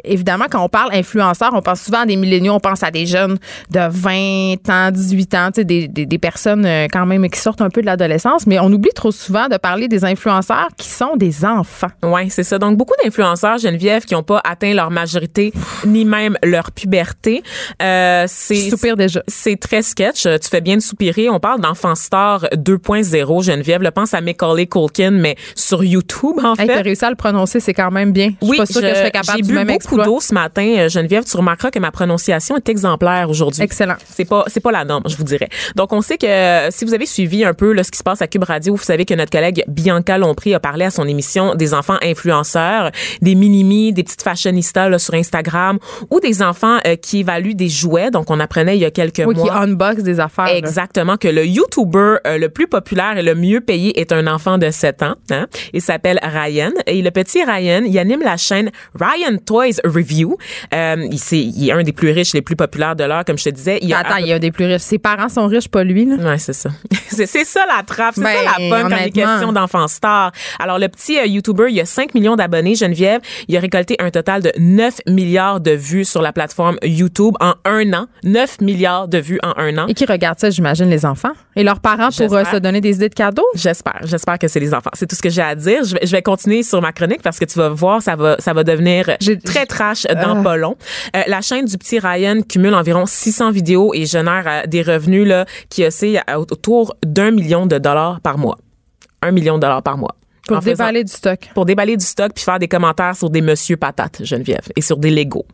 B: évidemment, quand on parle influenceur, on pense souvent à des milléniaux, on pense à des jeunes de 20 ans, 18 ans, tu sais, des, des, des personnes quand même qui sortent un peu de l'adolescence. Mais on oublie trop souvent de parler des influenceurs qui sont des enfants.
C: Oui, c'est ça. Donc, beaucoup d'influenceurs, Geneviève, qui n'ont pas atteint leur majorité, ni même leur puberté. Euh, c'est
B: soupire déjà.
C: C'est très sketch. Tu fais bien de soupirer. On parle d'enfant star 2.0. Geneviève, le pense à Macaulay Culkin, mais sur YouTube en
B: hey,
C: fait.
B: T'as réussi à le prononcer, c'est quand même bien.
C: Oui,
B: je suis pas sûre que je serais capable
C: j'ai
B: du
C: bu beaucoup d'eau ce matin, euh, Geneviève. Tu remarqueras que ma prononciation est exemplaire aujourd'hui.
B: Excellent.
C: C'est pas c'est pas la norme, je vous dirais. Donc on sait que euh, si vous avez suivi un peu là, ce qui se passe à Cube Radio, vous savez que notre collègue Bianca Lompré a parlé à son émission des enfants influenceurs, des minimis, des petites fashionistas là, sur Instagram ou des enfants euh, qui évaluent des jouets. Donc on apprenait il y a quelques
B: Oui, qui
C: mois
B: unbox des affaires. là.
C: Exactement, que le YouTuber euh, le plus populaire et le mieux payé est un enfant de 7 ans. Hein? Il s'appelle Ryan. Et le petit Ryan, il anime la chaîne Ryan Toys Review. Euh, il, c'est- il est un des plus riches, les plus populaires de l'heure, comme je te disais. Il a
B: Attends, il y a des plus riches. Ses parents sont riches, pas lui. Là?
C: Ouais, c'est ça. c'est ça la trappe, c'est
B: Ben,
C: ça la bonne est
B: honnêtement.
C: question d'enfants stars. Alors le petit YouTuber, il a 5 millions d'abonnés, Geneviève. Il a récolté un total de 9 milliards de vues sur la plateforme YouTube en un an. 9 milliards de vues en un an.
B: Et qui regardent ça, j'imagine, les enfants? Et leurs parents pour euh, se donner des idées de cadeaux?
C: J'espère, j'espère que c'est les enfants. C'est tout ce que j'ai à dire. Je vais, je vais continuer sur ma chronique parce que tu vas voir, ça va, ça va devenir très trash dans pas long. Euh, la chaîne du petit Ryan cumule environ 600 vidéos et génère euh, des revenus là qui oscillent à- autour d'un million de dollars par mois. Un million de dollars par mois.
B: Pour
C: faisant-
B: déballer du stock.
C: pour déballer du stock puis faire des commentaires sur des monsieur patates, Geneviève, et sur des Legos.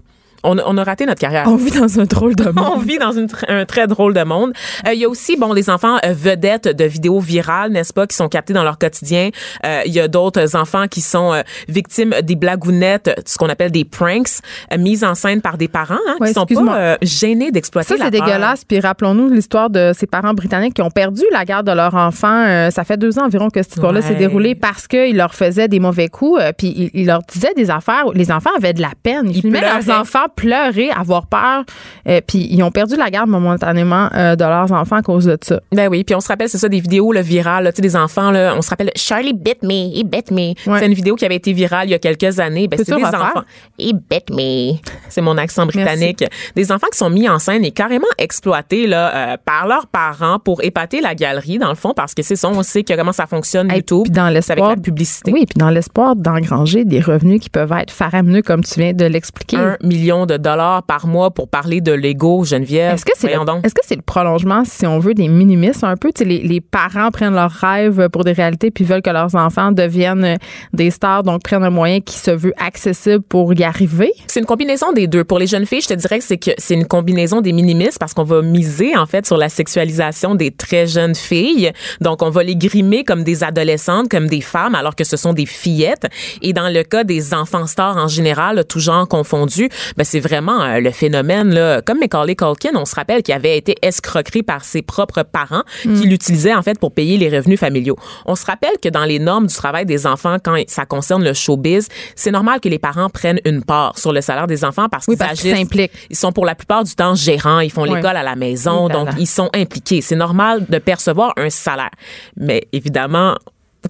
C: On, on a raté notre carrière.
B: On vit dans un drôle de monde.
C: On vit dans une un très drôle de monde. Euh, Il y a aussi, bon, les enfants euh, vedettes de vidéos virales, n'est-ce pas, qui sont captés dans leur quotidien. Euh, Il y a d'autres enfants qui sont euh, victimes des blagounettes, ce qu'on appelle des pranks, euh, mises en scène par des parents hein,
B: Ouais,
C: qui sont pas euh, gênés d'exploiter
B: Ça,
C: la
B: c'est
C: peur.
B: dégueulasse. Puis rappelons-nous l'histoire de ces parents britanniques qui ont perdu la garde de leur enfant. Euh, ça fait deux ans environ que cette histoire-là
C: Ouais.
B: s'est déroulée parce qu'ils leur faisaient des mauvais coups. euh, puis ils, ils leur disaient des affaires. où Les enfants avaient de la peine. Ils,
C: Ils
B: filmaient leurs enfants pleurer, avoir peur. euh, puis ils ont perdu la garde momentanément euh, de leurs enfants à cause de ça.
C: Ben oui, puis on se rappelle, c'est ça, des vidéos là, virales, tu sais, des enfants, là, on se rappelle Charlie bit me, he bit me.
B: Ouais.
C: C'est une vidéo qui avait été virale il y a quelques années. Ben, c'est des
B: refaire?
C: enfants. He bit me. C'est mon accent britannique. Des enfants qui sont mis en scène et carrément exploités là, euh, par leurs parents pour épater la galerie, dans le fond, parce que c'est ça, on sait que comment ça fonctionne,
B: Et
C: YouTube.
B: puis dans
C: avec
B: l'espoir
C: la publicité.
B: Oui, puis dans l'espoir d'engranger des revenus qui peuvent être faramineux comme tu viens de l'expliquer.
C: Un million de dollars par mois pour parler de Lego, Geneviève?
B: Est-ce que c'est le, est-ce que c'est le prolongement, si on veut, des minimistes un peu? Les, les parents prennent leurs rêves pour des réalités puis veulent que leurs enfants deviennent euh, des stars, donc prennent un moyen qui se veut accessible pour y arriver?
C: C'est une combinaison des deux. Pour les jeunes filles, je te dirais que c'est que c'est une combinaison des minimistes parce qu'on va miser en fait sur la sexualisation des très jeunes filles. Donc on va les grimer comme des adolescentes, comme des femmes alors que ce sont des fillettes. Et dans le cas des enfants stars en général, tout genre confondu, ben c'est vraiment euh, le phénomène là, comme Macaulay Culkin, on se rappelle qu'il avait été escroqué par ses propres parents qui l'utilisaient en fait pour payer les revenus familiaux. On se rappelle que dans les normes du travail des enfants quand ça concerne le showbiz, c'est normal que les parents prennent une part sur le salaire des enfants parce
B: Oui,
C: qu'ils agissent-
B: s'impliquent.
C: Ils sont pour la plupart du temps gérants, ils font l'école à la maison,
B: Oui,
C: donc ils sont impliqués. C'est normal de percevoir un salaire. Mais évidemment,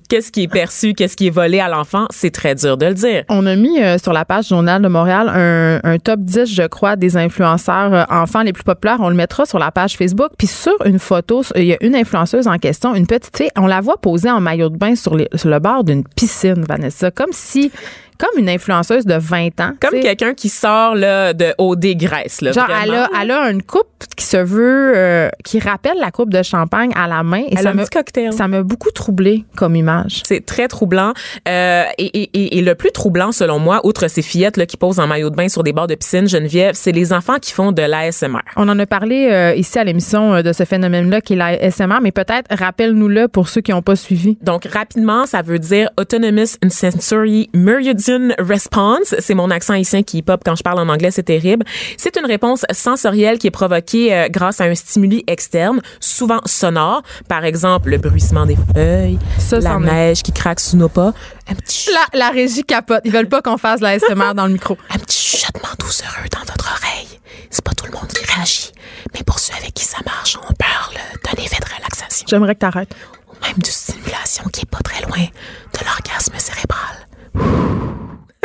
C: qu'est-ce qui est perçu, qu'est-ce qui est volé à l'enfant, c'est très dur de le dire.
B: On a mis euh, sur la page Journal de Montréal un, top 10, je crois, des influenceurs euh, enfants les plus populaires. On le mettra sur la page Facebook. Puis sur une photo, il y a une influenceuse en question, une petite fille. On la voit poser en maillot de bain sur le bord d'une piscine, Vanessa. Comme si, comme une influenceuse de 20 ans.
C: Comme quelqu'un qui sort là, de OD Grèce. Là,
B: Genre, elle a, elle a une coupe qui se veut, euh, qui rappelle la coupe de champagne à la main. Et
C: Elle a
B: ça
C: un
B: me,
C: petit cocktail.
B: ça m'a beaucoup troublé comme image.
C: C'est très troublant. Euh, et, et- et- le plus troublant, selon moi, outre ces fillettes là, qui posent en maillot de bain sur des bords de piscine, Geneviève, c'est les enfants qui font de l'ASMR.
B: On en a parlé euh, ici à l'émission euh, de ce phénomène-là qui est la SMR, mais peut-être rappelle-nous-le pour ceux qui n'ont pas suivi.
C: Donc, rapidement, ça veut dire Autonomous and Sensory Meridian Response. C'est mon accent haïtien qui pop quand je parle en anglais, c'est terrible. C'est une réponse sensorielle qui est provoquée euh, grâce à un stimuli externe, souvent sonore. Par exemple, le bruissement des feuilles,
B: Ça,
C: la
B: est.
C: neige qui craque sous nos pas, un petit,
B: la régie capote. Ils veulent pas qu'on fasse la SMR dans le micro.
C: un petit chuchotement doucereux dans votre oreille. C'est pas tout le monde qui réagit, mais pour ceux avec qui ça marche, on parle d'un effet de relaxation
B: J'aimerais que t'arrêtes.
C: ou même d'une stimulation qui est pas très loin de l'orgasme cérébral.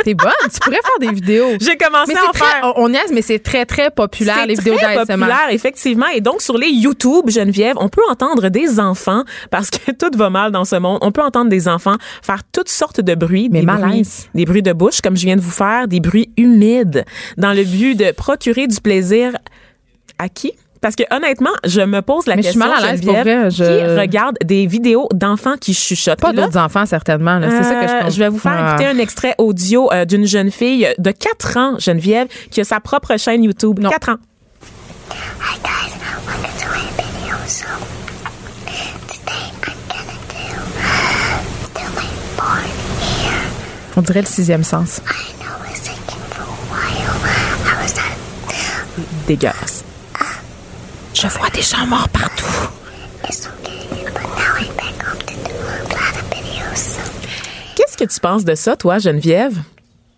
B: T'es bonne. tu pourrais faire des vidéos.
C: J'ai commencé
B: Mais
C: à en
B: c'est très,
C: faire.
B: on, niaise, mais c'est très, très populaire,
C: C'est
B: les vidéos
C: très
B: d'ASMR.
C: populaire, effectivement. Et donc, sur les YouTube, Geneviève, on peut entendre des enfants, parce que tout va mal dans ce monde, on peut entendre des enfants faire toutes sortes de bruits.
B: Mais
C: des
B: malaise.
C: bruits, des bruits de bouche, comme je viens de vous faire, des bruits humides, dans le but de procurer du plaisir à qui? Parce que honnêtement, je me pose la
B: Mais je suis
C: question,
B: mal à l'aise, pour
C: Geneviève,
B: vrai, je-
C: qui regarde des vidéos d'enfants qui chuchotent.
B: Pas d'autres enfants, certainement. là. C'est ça que je
C: euh,
B: pense.
C: je vais vous faire
B: Ah.
C: écouter un extrait audio euh, d'une jeune fille de 4 ans, Geneviève, qui a sa propre chaîne YouTube.
B: Non.
C: 4 ans.
F: Hi guys, welcome to my video. So today I'm gonna do do my board here.
B: On dirait le sixième sens.
F: I know it's taking for a while. I was at
C: Dégueulasse.
B: Je vois des gens morts partout.
C: Qu'est-ce que tu penses de ça, toi, Geneviève?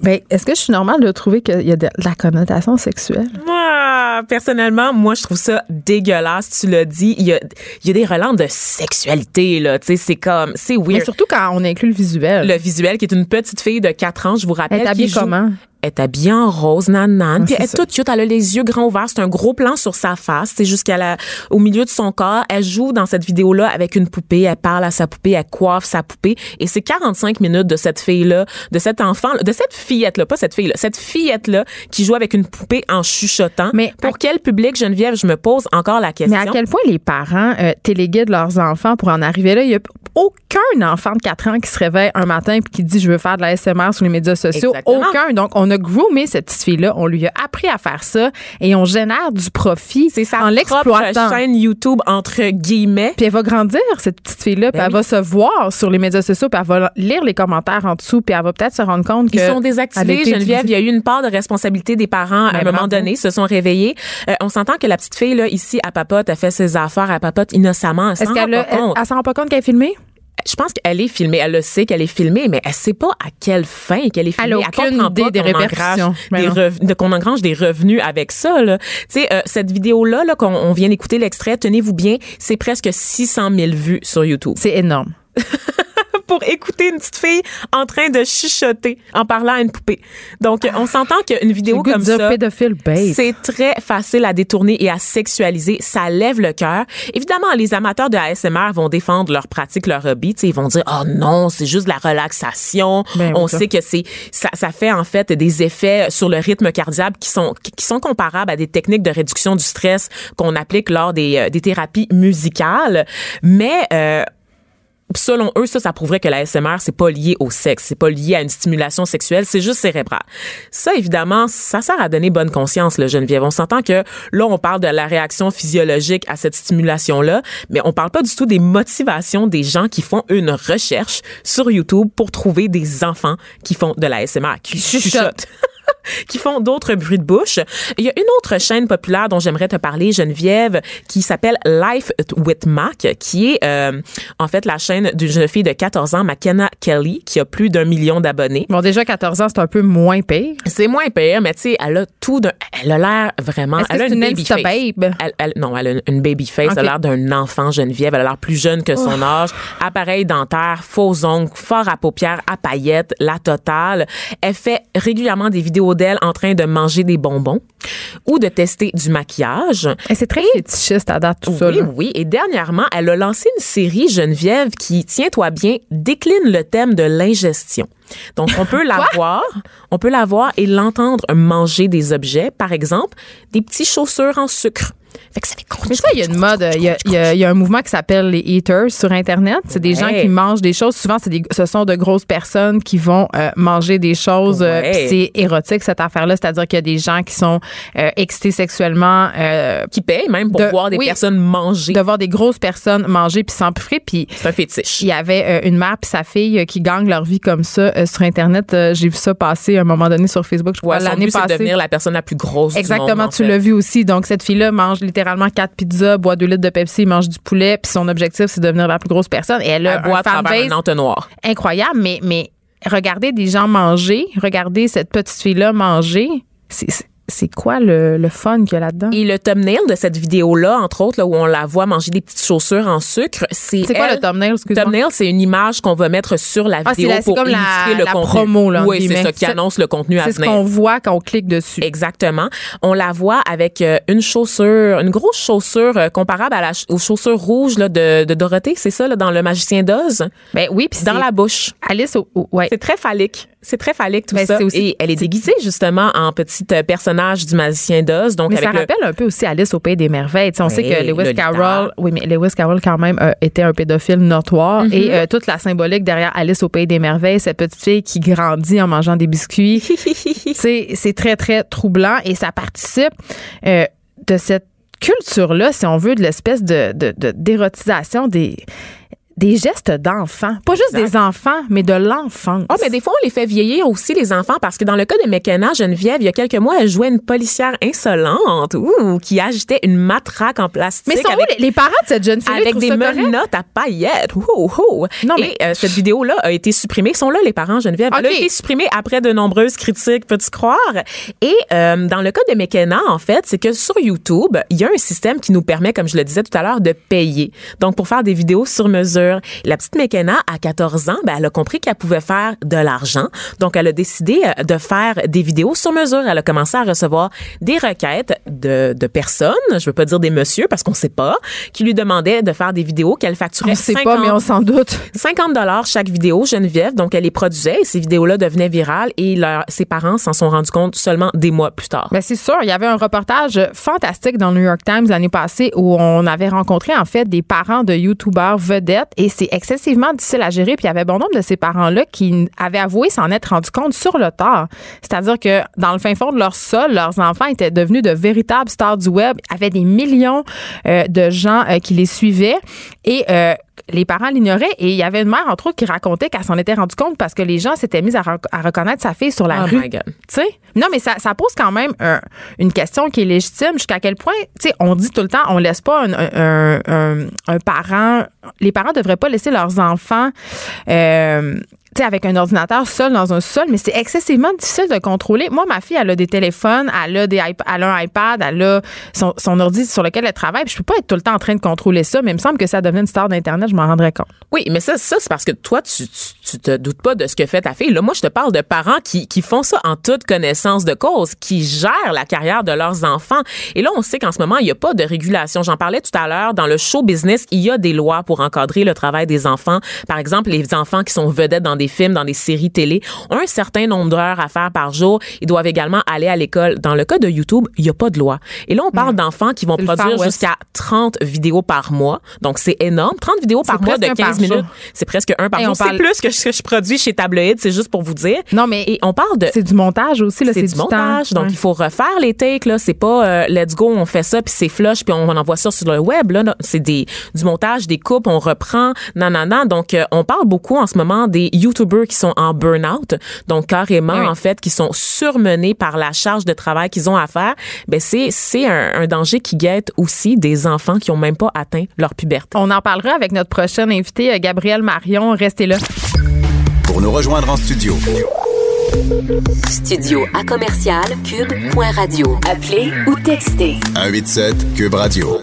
B: Ben, est-ce que je suis normale de trouver qu'il y a de, la connotation sexuelle?
C: Moi, personnellement, moi, je trouve ça dégueulasse. Tu l'as dit, il y a, il y a des relents de sexualité, là. Tu sais, c'est comme, c'est
B: Mais
C: weird.
B: surtout quand on inclut le visuel.
C: Le visuel, qui est une petite fille de 4 ans, je vous rappelle.
B: Elle est habillée comment?
C: Elle est habillée en rose, nanane.
B: Ouais,
C: puis elle est toute cute. Elle a les yeux grands ouverts. C'est un gros plan sur sa face. C'est jusqu'à la, au milieu de son corps. Elle joue dans cette vidéo-là avec une poupée. Elle parle à sa poupée. Elle coiffe sa poupée. Et c'est 45 minutes de cette fille-là, de cet enfant, de cette fillette-là, pas cette fille-là, cette fillette-là qui joue avec une poupée en chuchotant.
B: Mais
C: pour
B: à-
C: quel public, Geneviève, je me pose encore la question.
B: Mais à quel point les parents euh, téléguident leurs enfants pour en arriver là? Il n'y a aucun enfant de 4 ans qui se réveille un matin et qui dit je veux faire de la SMR sur les médias sociaux.
C: Exactement.
B: Aucun. Donc, on on a groomé cette petite fille-là, on lui a appris à faire ça et on génère du profit
C: C'est sa
B: en l'exploitant.
C: chaîne YouTube, entre guillemets.
B: Puis elle va grandir, cette petite fille-là, puis
C: Ben
B: elle va se voir sur les médias sociaux, puis elle va lire les commentaires en dessous, puis elle va peut-être se rendre compte que...
C: Ils sont
B: elle
C: désactivés, Geneviève. Il y a eu une part de responsabilité des parents à un moment donné, se sont réveillés. Euh, on s'entend que la petite fille, là, ici, à papote, a fait ses affaires, à papote innocemment. Elle s'en
B: Est-ce
C: rend
B: qu'elle elle,
C: compte.
B: elle s'en rend pas compte qu'elle est filmée?
C: Je pense qu'elle est filmée. Elle le sait qu'elle est filmée, mais elle sait pas à quelle fin qu'elle est filmée.
B: Elle aucune
C: comprend
B: idée
C: pas
B: des répercussions.
C: Qu'on engrange des revenus avec ça. Là. Tu sais, euh, cette vidéo-là, là, qu'on on vient d'écouter l'extrait, tenez-vous bien, c'est presque 600 000 vues sur YouTube.
B: C'est énorme.
C: pour écouter une petite fille en train de chuchoter en parlant à une poupée. Donc, on s'entend qu'une vidéo comme ça, c'est très facile à détourner et à sexualiser. Ça lève le cœur. Évidemment, les amateurs de ASMR vont défendre leur pratique, leur hobby. Tu sais, ils vont dire, oh non, c'est juste de la relaxation.
B: Ben
C: On sait que c'est ça, ça fait en fait des effets sur le rythme cardiaque qui sont qui sont comparables à des techniques de réduction du stress qu'on applique lors des, euh, des thérapies musicales. Mais euh, selon eux, ça, ça prouverait que la SMR, c'est pas lié au sexe, c'est pas lié à une stimulation sexuelle, c'est juste cérébral. Ça, évidemment, ça sert à donner bonne conscience, le Geneviève. On s'entend que là, on parle de la réaction physiologique à cette stimulation-là, mais on parle pas du tout des motivations des gens qui font une recherche sur YouTube pour trouver des enfants qui font de la SMR, qui chuchotent. Qui font d'autres bruits de bouche. Il y a une autre chaîne populaire dont j'aimerais te parler, Geneviève, qui s'appelle Life with Mac, qui est euh, en fait la chaîne d'une jeune fille de 14 ans, McKenna Kelly, qui a plus d'un million d'abonnés.
B: Bon, déjà, 14 ans, c'est un peu moins pire.
C: C'est moins pire, mais tu sais, elle a tout d'un... Elle a l'air vraiment...
B: Est-ce que
C: Elle a
B: c'est une
C: baby face.
B: babe?
C: Elle, elle- non, elle a une, une baby face. Elle a l'air d'un enfant Geneviève. Elle a l'air plus jeune que son âge. Appareil dentaire, faux ongles, fort à paupières, à paillettes, la totale. Elle fait régulièrement des vidéos d'elle en train de manger des bonbons ou de tester du maquillage.
B: Et c'est très fétichiste à date, tout ça.
C: Oui, oui. Et dernièrement, elle a lancé une série Geneviève qui, tiens-toi bien, décline le thème de l'ingestion. Donc, on peut la voir, on peut la voir et l'entendre manger des objets, par exemple, des petits chaussures en sucre. Fait que ça fait
B: Mais ça, il y a une mode. Il y a, il y a- il y a un mouvement qui s'appelle les eaters sur Internet. C'est des gens qui mangent des choses. Souvent, des, ce sont de grosses personnes qui vont euh, manger des choses. euh,
C: Ouais.
B: c'est érotique, cette affaire-là. C'est-à-dire qu'il y a des gens qui sont euh, excités sexuellement. euh,
C: qui payent même pour
B: de-
C: voir des
B: oui.
C: personnes manger.
B: de voir des grosses personnes manger puis s'empiffrer. Puis
C: C'est un fétiche.
B: il y avait une mère puis sa fille qui gagnent leur vie comme ça sur Internet. J'ai vu ça passer à un moment donné sur Facebook. Je crois
C: Ouais,
B: l'année passée.
C: devenir la personne la plus grosse
B: Exactement,
C: du monde. en
B: tu l'as vu aussi. Donc, cette fille-là mange littéralement quatre pizzas, boit deux litres de Pepsi, mange du poulet, puis son objectif, c'est de devenir la plus grosse personne. Et elle a
C: Elle boit
B: un fanbase
C: un entonnoir.
B: incroyable, mais, mais regardez des gens manger, regardez cette petite fille-là manger. C'est- c'est- quoi le, le fun qu'il y a là-dedans?
C: Et le thumbnail de cette vidéo-là, entre autres, là, où on la voit manger des petites chaussures en sucre, c'est
B: C'est quoi
C: elle-
B: le thumbnail? Excuse-moi?
C: Thumbnail, c'est une image qu'on va mettre sur la
B: Ah,
C: vidéo
B: la-
C: pour
B: la-
C: illustrer le
B: la
C: contenu.
B: promo, là,
C: oui, c'est ça qui annonce le contenu à
B: C'est ce
C: venir.
B: qu'on voit quand on clique dessus.
C: Exactement. On la voit avec euh, une chaussure, une grosse chaussure euh, comparable à la ch- aux chaussures rouges là, de, de Dorothée, c'est ça, là, dans Le Magicien d'Oz,
B: Ben oui, puis
C: dans la bouche.
B: Alice au, au- ouais.
C: C'est très phallique. C'est très phallique tout
B: Ben,
C: ça.
B: aussi-
C: Et elle est déguisée justement en petite euh, personnage du Magicien d'Oz. Donc
B: Mais ça
C: le-
B: rappelle un peu aussi Alice au Pays des Merveilles. On sait que Lewis
C: Lolita.
B: Carroll, oui, mais Lewis Carroll quand même euh, était un pédophile notoire et euh, toute la symbolique derrière Alice au Pays des Merveilles, cette petite fille qui grandit en mangeant des biscuits, c'est c'est très très troublant et ça participe euh, de cette culture là, si on veut, de l'espèce de de- de- d'érotisation des des gestes d'enfants, pas juste des enfants, mais de l'enfance.
C: Ah, mais des fois, on les fait vieillir aussi, les enfants, parce que dans le cas de McKenna, Geneviève, il y a quelques mois, elle jouait une policière insolente, ouh, qui agitait une matraque en plastique.
B: mais sont où
C: avec
B: les, les parents de cette jeune fille
C: avec des menottes à paillettes. Ouh, ouh.
B: Non,
C: Et
B: mais-
C: euh, cette vidéo-là a été supprimée. Ils sont là, les parents, Geneviève? Elle a été supprimée après de nombreuses critiques, peux-tu croire? Et euh, dans le cas de McKenna, en fait, c'est que sur YouTube, il y a un système qui nous permet, comme je le disais tout à l'heure, de payer. Donc, pour faire des vidéos sur mesure. La petite McKenna, à 14 ans, ben, elle a compris qu'elle pouvait faire de l'argent. Donc, elle a décidé euh, de faire des vidéos sur mesure. Elle a commencé à recevoir des requêtes de, de personnes, je veux pas dire des messieurs parce qu'on sait pas, qui lui demandaient de faire des vidéos qu'elle facturait
B: On sait
C: 50
B: pas, mais on s'en doute.
C: 50 dollars chaque vidéo, Geneviève. Donc, elle les produisait et ces vidéos-là devenaient virales et leur- ses parents s'en sont rendus compte seulement des mois plus tard.
B: Ben c'est sûr, il y avait un reportage fantastique dans le New York Times l'année passée où on avait rencontré en fait des parents de youtubeurs vedettes et c'est excessivement difficile à gérer. Puis il y avait bon nombre de ces parents-là qui avaient avoué s'en être rendu compte sur le tard. C'est-à-dire que dans le fin fond de leur sol, leurs enfants étaient devenus de véritables stars du web, avaient des millions euh, de gens euh, qui les suivaient et euh, les parents l'ignoraient et il y avait une mère, entre autres, qui racontait qu'elle s'en était rendue compte parce que les gens s'étaient mis à, rec- à reconnaître sa fille sur la
C: Oh
B: rue. Tu sais? Non, mais ça, ça pose quand même un- une question qui est légitime jusqu'à quel point, tu sais, on dit tout le temps, on laisse pas un, un- un- un parent, les parents devraient pas laisser leurs enfants, euh, tu avec un ordinateur seul dans un sol, mais c'est excessivement difficile de contrôler. Moi, ma fille, elle a des téléphones, elle a, des elle a un iPad, elle a son, son ordi sur lequel elle travaille. Puis je peux pas être tout le temps en train de contrôler ça, mais il me semble que ça devenait une star d'Internet, je m'en rendrais compte.
C: Oui, mais ça, ça c'est parce que toi, tu, tu, tu te doutes pas de ce que fait ta fille. Là, moi, je te parle de parents qui, qui font ça en toute connaissance de cause, qui gèrent la carrière de leurs enfants. Et là, on sait qu'en ce moment, il n'y a pas de régulation. J'en parlais tout à l'heure. Dans le show business, il y a des lois pour encadrer le travail des enfants. Par exemple, les enfants qui sont vedettes dans des films, dans des séries télé, ont un certain nombre d'heures à faire par jour. Ils doivent également aller à l'école. Dans le cas de YouTube, il n'y a pas de loi. Et là, on parle d'enfants qui vont produire jusqu'à 30 vidéos par mois. Donc, c'est énorme. 30 vidéos par mois de
B: presque un
C: 15
B: par jour.
C: minutes. C'est presque un par
B: Et
C: jour.
B: on
C: C'est
B: parle-
C: plus que ce que je produis chez Tabloïd, c'est juste pour vous dire.
B: Non, mais
C: Et on parle de
B: c'est du montage aussi, là,
C: c'est du
B: du,
C: montage,
B: temps.
C: donc
B: Ouais.
C: il faut refaire les takes là. C'est pas euh, let's go, on fait ça puis c'est flush puis on, on envoie ça sur le web là. C'est des du montage, des coupes, on reprend, nanana. Donc euh, on parle beaucoup en ce moment des YouTubers qui sont en burn-out, donc carrément
B: Oui.
C: en fait qui sont surmenés par la charge de travail qu'ils ont à faire. Ben c'est c'est un, un danger qui guette aussi des enfants qui ont même pas atteint leur puberté.
B: On en parlera avec notre prochaine invitée, euh, Gabrielle Marion. Restez là.
A: Pour nous rejoindre en studio,
E: Studio à commercial cube.radio. Appelez ou textez
A: 187 Cube Radio.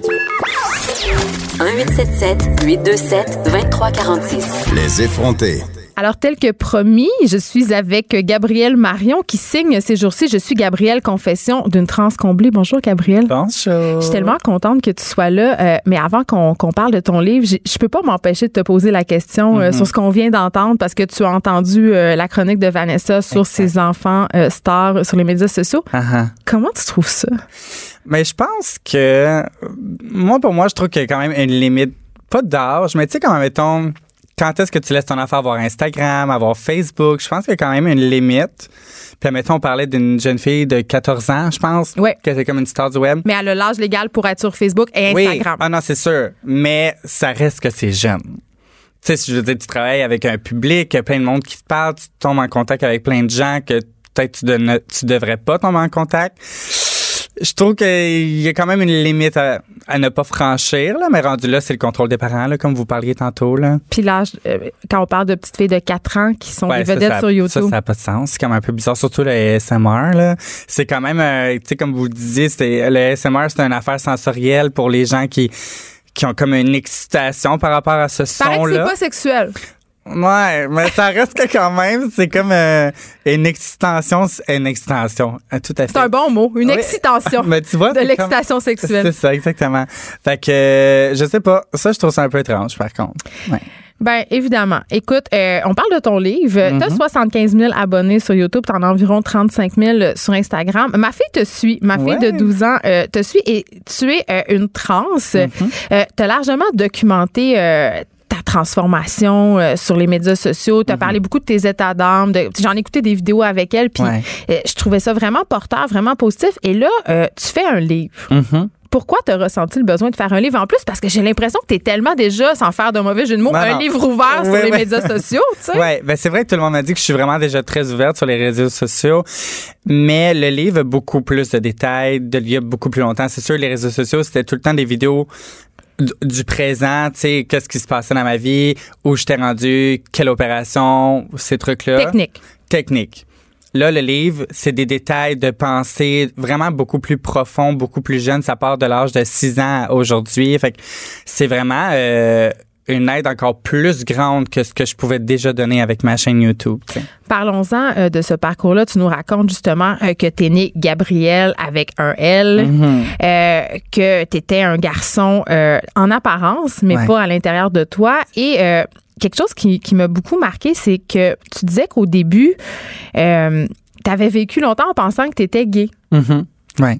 E: 1877 827 2346.
A: Les effrontés.
B: Alors, tel que promis, je suis avec Gabrielle Marion qui signe ces jours-ci. Je suis Gabrielle Confession d'une trans comblée. Bonjour, Gabrielle.
G: Bonjour.
B: Je suis tellement contente que tu sois là. Euh, mais avant qu'on parle de ton livre, je peux pas m'empêcher de te poser la question euh, sur ce qu'on vient d'entendre parce que tu as entendu euh, la chronique de Vanessa sur ses enfants euh, stars sur les médias sociaux.
G: Ah, ah.
B: Comment tu trouves ça?
G: Mais je pense que, moi, pour moi, je trouve qu'il y a quand même une limite, pas d'âge, mais tu sais, quand mettons, quand est-ce que tu laisses ton enfant avoir Instagram, avoir Facebook? Je pense qu'il y a quand même une limite. Puis, mettons, on parlait d'une jeune fille de 14 ans, je pense,
B: Ouais.
G: qui était comme une star du web.
B: Mais elle a l'âge légal pour être sur Facebook et Instagram.
G: Oui. Ah non, c'est sûr. Mais ça reste que c'est jeune. Tu sais, si je veux dire, tu travailles avec un public, il y a plein de monde qui te parle, tu tombes en contact avec plein de gens que peut-être tu, tu devrais pas tomber en contact. Je trouve qu'il y a quand même une limite à, à ne pas franchir, là, mais rendu là, c'est le contrôle des parents, là, comme vous parliez tantôt. Là.
B: Puis l'âge, euh, quand on parle de petites filles de 4 ans qui sont
G: Ouais,
B: des vedettes
G: ça-
B: sur YouTube.
G: Ça, ça n'a pas de sens. C'est comme un peu bizarre, surtout le ASMR. C'est quand même, euh, tu sais, comme vous le disiez, le ASMR, c'est une affaire sensorielle pour les gens qui, qui ont comme une excitation par rapport à ce
B: que c'est
G: son-là.
B: pas sexuel.
G: Ouais, mais ça reste que quand même, c'est comme euh, une excitation, une excitation. Tout à fait.
B: C'est un bon mot, une
G: Oui.
B: excitation.
G: Mais tu vois,
B: de l'excitation sexuelle.
G: C'est ça, exactement. Fait que, euh, je sais pas. Ça, je trouve ça un peu étrange, par contre. Ouais.
B: Ben évidemment. Écoute, euh, on parle de ton livre.
G: Mm-hmm.
B: Tu as 75 000 abonnés sur YouTube, tu en as environ 35 000 sur Instagram. Ma fille te suit. Ma fille
G: Ouais.
B: de 12 ans euh, te suit et tu es euh, une trans.
G: Mm-hmm.
B: tu as largement documenté euh, ta transformation euh, sur les médias sociaux. Tu as parlé beaucoup de tes états d'âme. J'en ai écouté des vidéos avec elle, puis
G: Ouais.
B: euh, je trouvais ça vraiment porteur, vraiment positif. Et là, euh, tu fais un livre.
G: Mhm.
B: Pourquoi tu as ressenti le besoin de faire un livre? En plus? Parce que j'ai l'impression que tu es tellement déjà, sans faire de mauvais jeu de mots, un
G: non.
B: livre ouvert sur les médias sociaux, tu sais.
G: Ouais, ben c'est vrai que tout le monde m'a dit que je suis vraiment déjà très ouverte sur les réseaux sociaux, mais le livre a beaucoup plus de détails, de a beaucoup plus longtemps. C'est sûr, les réseaux sociaux, c'était tout le temps des vidéos du, présent, tu sais, qu'est-ce qui se passait dans ma vie, où j'étais rendu, quelle opération, ces trucs-là.
B: Technique.
G: Technique. Là, le livre, c'est des détails de pensée vraiment beaucoup plus profonds, beaucoup plus jeunes. Ça part de l'âge de 6 ans à aujourd'hui. Fait que c'est vraiment euh, une aide encore plus grande que ce que je pouvais déjà donner avec ma chaîne YouTube. tu.
B: Parlons-en euh, de ce parcours-là. Tu nous racontes justement euh, que t'es né Gabriel avec un L,
G: Mm-hmm.
B: euh, que t'étais un garçon en apparence, mais
G: Ouais.
B: pas à l'intérieur de toi. Et quelque chose qui, qui m'a beaucoup marqué, c'est que tu disais qu'au début, euh, t'avais vécu longtemps en pensant que t'étais gay.
G: Mhm. Ouais.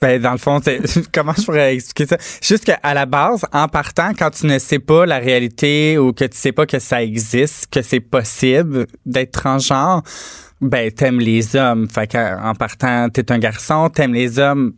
G: Ben, dans le fond, comment je pourrais expliquer ça? Juste qu'à la base, en partant, quand tu ne sais pas la réalité ou que tu sais pas que ça existe, que c'est possible d'être transgenre, ben, t'aimes les hommes. Fait qu'en partant, t'es un garçon, t'aimes les hommes.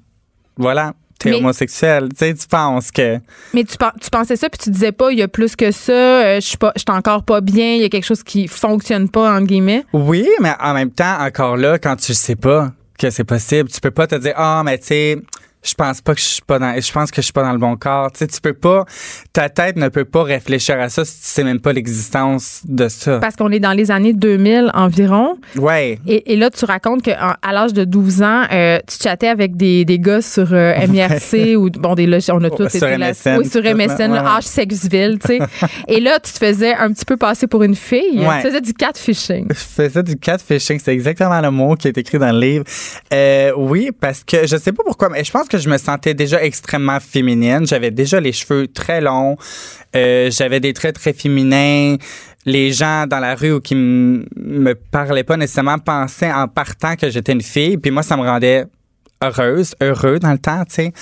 G: Voilà. T'es
B: Mais-
G: homosexuel. Tu sais, tu penses que.
B: Mais tu, tu pensais ça, puis tu disais pas, il y a plus que ça, euh, je suis pas, je suis encore pas bien, il y a quelque chose qui fonctionne pas, entre guillemets?
G: Oui, mais en même temps, encore là, quand tu sais pas que c'est possible, tu peux pas te dire, ah, mais tu sais, je pense pas que je suis pas dans, je pense que je suis pas dans le bon corps. Tu sais, tu peux pas, ta tête ne peut pas réfléchir à ça si tu sais même pas l'existence de ça.
B: Parce qu'on est dans les années 2000 environ.
G: Ouais.
B: Et, et là, tu racontes qu'à l'âge de 12 ans, euh, tu chattais avec des, des gars sur euh, MIRC ou, bon, des logis, on a tous
G: Sur
B: été là-
G: MSN,
B: Oui, sur MSN, là,
G: ouais.
B: âge Sexville, tu sais. et là, tu te faisais un petit peu passer pour une fille.
G: Ouais.
B: Tu faisais du catfishing.
G: Je faisais du catfishing, c'est exactement le mot qui est écrit dans le livre. Euh, oui, parce que je sais pas pourquoi, mais je pense que je me sentais déjà extrêmement féminine. J'avais déjà les cheveux très longs, euh, j'avais des traits très féminins. Les gens dans la rue ou qui me parlaient pas nécessairement pensaient en partant que j'étais une fille, puis moi ça me rendait heureuse, heureux dans le temps, tu sais.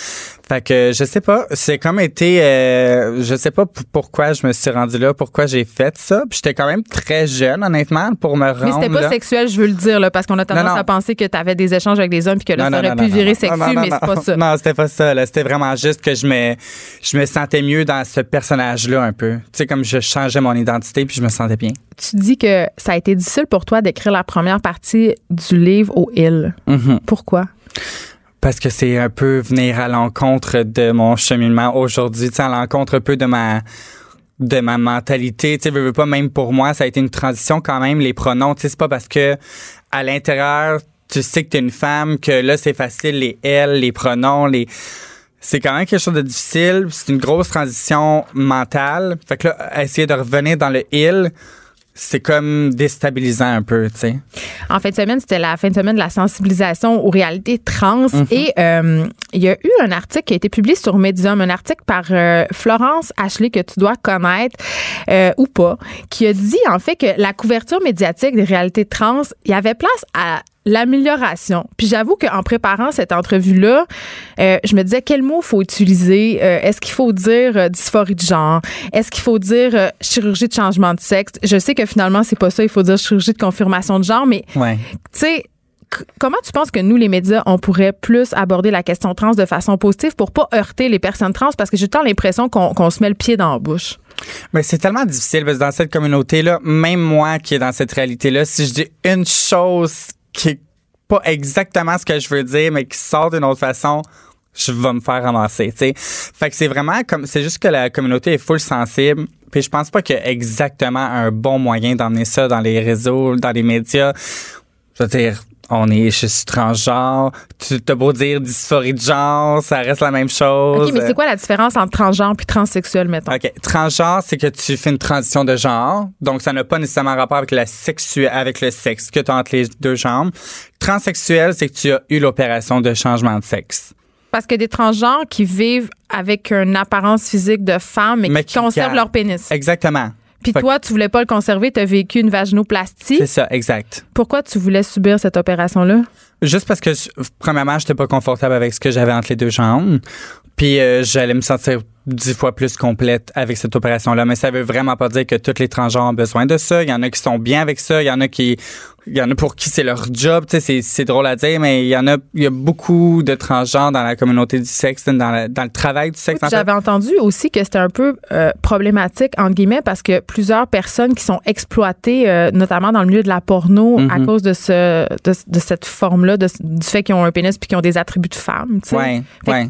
G: Fait que je sais pas, c'est comme été, euh, je sais pas pourquoi je me suis rendu là, pourquoi j'ai fait ça. Puis j'étais quand même très jeune, honnêtement, pour me rendre
B: Mais c'était pas
G: là.
B: sexuel, je veux le dire, là, parce qu'on a tendance
G: Non, non.
B: à penser que tu avais des échanges avec des hommes puis que là,
G: Non,
B: ça aurait pu virer sexu, mais c'est pas ça.
G: Non, c'était pas ça. là. C'était vraiment juste que je me, je me sentais mieux dans ce personnage-là un peu. Tu sais, comme je changeais mon identité puis je me sentais bien.
B: Tu dis que ça a été difficile pour toi d'écrire la première partie du livre au Hill.
G: Mhm.
B: Pourquoi?
G: Parce que c'est un peu venir à l'encontre de mon cheminement aujourd'hui, tu à l'encontre un peu de ma de ma mentalité, tu sais, veux, pas même pour moi, ça a été une transition quand même les pronoms, tu sais, c'est pas parce que à l'intérieur, tu sais que t'es une femme que là c'est facile les elle, les pronoms, les c'est quand même quelque chose de difficile, c'est une grosse transition mentale. Fait que là essayer de revenir dans le il, c'est comme déstabilisant un peu, tu sais.
B: En fin de semaine, c'était la fin de semaine de la sensibilisation aux réalités trans. Et euh, il y a eu un article qui a été publié sur Medium, un article par euh, Florence Ashley que tu dois connaître euh, ou pas, qui a dit en fait que la couverture médiatique des réalités trans, il y avait place à l'amélioration. Puis j'avoue qu'en préparant cette entrevue-là, euh, je me disais quel mot faut utiliser? Euh, Est-ce qu'il faut dire euh, dysphorie de genre? Est-ce qu'il faut dire euh, chirurgie de changement de sexe? Je sais que finalement, c'est pas ça. Il faut dire chirurgie de confirmation de genre, mais
G: Ouais.
B: tu sais, comment tu penses que nous, les médias, on pourrait plus aborder la question trans de façon positive pour pas heurter les personnes trans? Parce que j'ai tant l'impression qu'on qu'on se met le pied dans la bouche.
G: Mais c'est tellement difficile parce que dans cette communauté-là, même moi qui est dans cette réalité-là, si je dis une chose qui est pas exactement ce que je veux dire, mais qui sort d'une autre façon, je vais me faire ramasser, tu sais. Fait que c'est vraiment comme, c'est juste que la communauté est full sensible. Puis je pense pas qu'il y a exactement un bon moyen d'emmener ça dans les réseaux, dans les médias. Je veux dire, on est, je suis transgenre. Tu t'as beau dire dysphorie de genre, ça reste la même chose.
B: OK, mais c'est quoi la différence entre transgenre puis transsexuel, mettons?
G: OK. Transgenre, c'est que tu fais une transition de genre. Donc, ça n'a pas nécessairement rapport avec la sexu avec le sexe que tu as entre les deux jambes. Transsexuel, c'est que tu as eu l'opération de changement de sexe.
B: Parce que des transgenres qui vivent avec une apparence physique de femme mais,
G: Mais
B: qui,
G: qui
B: conservent leur pénis.
G: Exactement.
B: Puis
G: Fait-
B: toi, tu voulais pas le conserver, tu as vécu une vaginoplastie.
G: C'est ça, exact.
B: Pourquoi tu voulais subir cette opération-là?
G: Juste parce que, je- premièrement, j'étais pas confortable avec ce que j'avais entre les deux jambes. Puis, euh, j'allais me sentir dix fois plus complète avec cette opération-là. Mais ça veut vraiment pas dire que tous les transgenres ont besoin de ça. Il y en a qui sont bien avec ça. Il y en a qui, il y en a pour qui c'est leur job. Tu sais, c'est, drôle à dire, mais il y en a, il y a beaucoup de transgenres dans la communauté du sexe, dans, la- dans le travail du sexe. en.
B: J'avais entendu aussi que c'était un peu euh, problématique, entre guillemets, parce que plusieurs personnes qui sont exploitées, euh, notamment dans le milieu de la porno, à cause de, ce, de, de cette forme-là, du fait qu'ils ont un pénis puis qu'ils ont des attributs de femmes. tu sais.
G: Ouais,
B: que-
G: ouais.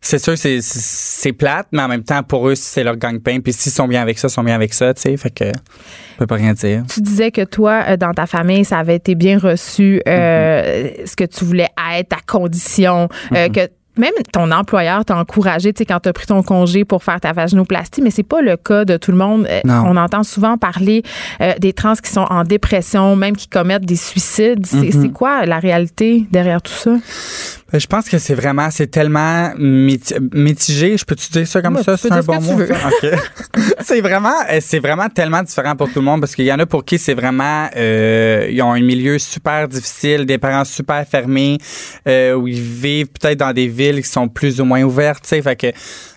G: C'est sûr, c'est, c'est, plate, mais en même temps, pour eux, c'est leur gagne-pain. Puis s'ils sont bien avec ça, ils sont bien avec ça, tu sais. Fait que, on peut pas rien dire.
B: Tu disais que toi, euh, dans ta famille, ça avait été bien reçu, euh,
G: Mm-hmm.
B: ce que tu voulais être, ta condition, euh, que même ton employeur t'a encouragé, tu sais, quand t'as pris ton congé pour faire ta vaginoplastie, mais c'est pas le cas de tout le monde. Euh,
G: Non.
B: On entend souvent parler euh, des trans qui sont en dépression, même qui commettent des suicides. C'est c'est quoi la réalité derrière tout ça?
G: Ben, Je pense que c'est vraiment, c'est tellement miti- mitigé. Je peux-tu dire ça comme
B: Ouais,
G: ça? C'est un
B: ce
G: bon mot. c'est vraiment, euh, c'est vraiment tellement différent pour tout le monde parce qu'il y en a pour qui c'est vraiment, euh, ils ont un milieu super difficile, des parents super fermés, euh, où ils vivent peut-être dans des villes qui sont plus ou moins ouvertes, tu sais. Fait que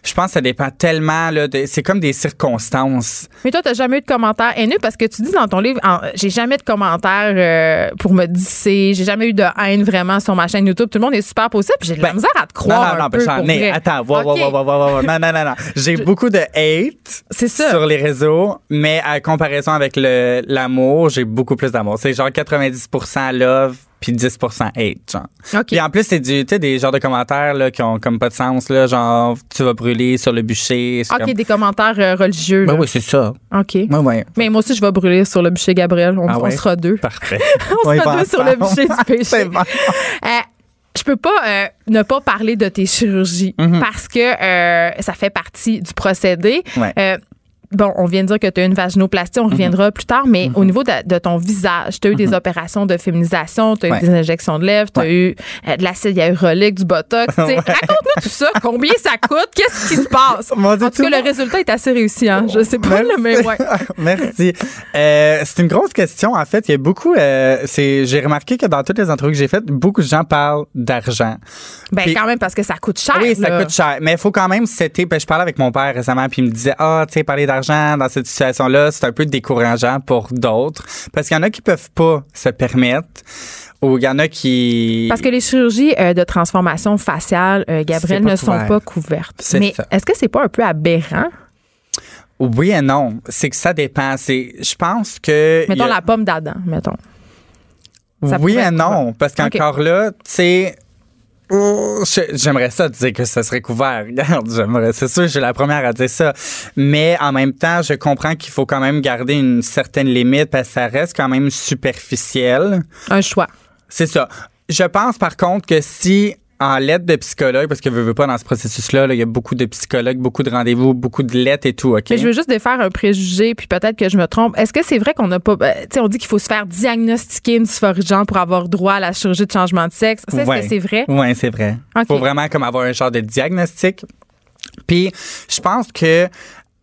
G: je pense que ça dépend tellement, c'est comme des circonstances.
B: Mais toi, t'as jamais eu de commentaires haineux? Parce que tu dis dans ton livre, j'ai jamais de commentaires euh, pour me disser, j'ai jamais eu de haine vraiment sur ma chaîne YouTube. Tout le monde est super puis J'ai de la
G: Ben,
B: misère à te croire.
G: non, non,
B: un
G: non,
B: peu,
G: ben,
B: vrai.
G: Attends, wow, wow, wow, non, non, non, non. J'ai beaucoup de hate
B: ça.
G: sur les réseaux, mais à comparaison avec l'amour, j'ai beaucoup plus d'amour. C'est genre 90% love puis 10% hate, genre.
B: OK.
G: Puis en plus, c'est du, tu sais, des genres de commentaires là, qui ont comme pas de sens, là, genre tu vas brûler sur le bûcher. c'est
B: OK,
G: comme-
B: des commentaires euh, religieux.
G: Ben
B: là.
G: oui, c'est ça.
B: OK.
G: Ouais, ouais.
B: Mais moi aussi, je vais brûler sur le bûcher Gabriel. On,
G: Ah
B: on
G: ouais?
B: sera deux.
G: Parfait.
B: On sera
G: bon
B: deux sur le bûcher du péché.
G: Bon.
B: Euh, je peux pas euh, ne pas parler de tes chirurgies parce que euh, ça fait partie du procédé.
G: Mhm. Ouais. Mhm.
B: Bon, on vient de dire que tu as une vaginoplastie, on reviendra plus tard, mais au niveau de, de ton visage, tu as eu des opérations de féminisation, tu as eu des injections de lèvres, tu as
G: Ouais.
B: eu euh, de l'acide hyaluronique, du botox. Raconte-nous tout ça. Combien ça coûte? Qu'est-ce qui se passe? En tout
G: tout
B: cas,
G: le
B: résultat est assez réussi. Hein? Je sais pas, là, mais ouais.
G: Merci. Euh, c'est une grosse question. En fait, il y a beaucoup. euh, j'ai remarqué que dans toutes les entrevues que j'ai faites, beaucoup de gens parlent d'argent.
B: Ben,
G: Puis-
B: quand même, parce que ça coûte cher.
G: oui, ça coûte cher. Mais il faut quand même c'était. Ben, je parlais avec mon père récemment, puis il me disait Ah, tu sais, parler d'argent dans cette situation-là, c'est un peu décourageant pour d'autres. Parce qu'il y en a qui peuvent pas se permettre. Ou il y en a qui.
B: Parce que les chirurgies euh, de transformation faciale, euh, Gabriel, ne sont pas couvertes. Mais est-ce que c'est pas un peu aberrant?
G: Oui et non. C'est que ça dépend. C'est, je pense que.
B: Mettons
G: a-
B: la pomme d'Adam, mettons. Ça
G: oui et non,
B: couvert.
G: parce qu'encore là, tu sais, oh, je- j'aimerais ça dire que ça serait couvert. Regarde, j'aimerais, c'est sûr, j'ai la première à dire ça. Mais en même temps, je comprends qu'il faut quand même garder une certaine limite parce que ça reste quand même superficiel.
B: Un choix.
G: C'est ça. Je pense par contre que si en lettre de psychologue, parce que je veux pas dans ce processus-là, là, il y a beaucoup de psychologues, beaucoup de rendez-vous, beaucoup de lettres et tout, OK?
B: Mais je veux juste défaire un préjugé, puis peut-être que je me trompe. Est-ce que c'est vrai qu'on n'a pas. euh, tu sais, on dit qu'il faut se faire diagnostiquer une dysphorie de genre pour avoir droit à la chirurgie de changement de sexe. Ça, est-ce
G: Ouais.
B: que c'est vrai?
G: Oui, c'est vrai.
B: OK.
G: faut vraiment comme avoir un genre de diagnostic. Puis, je pense que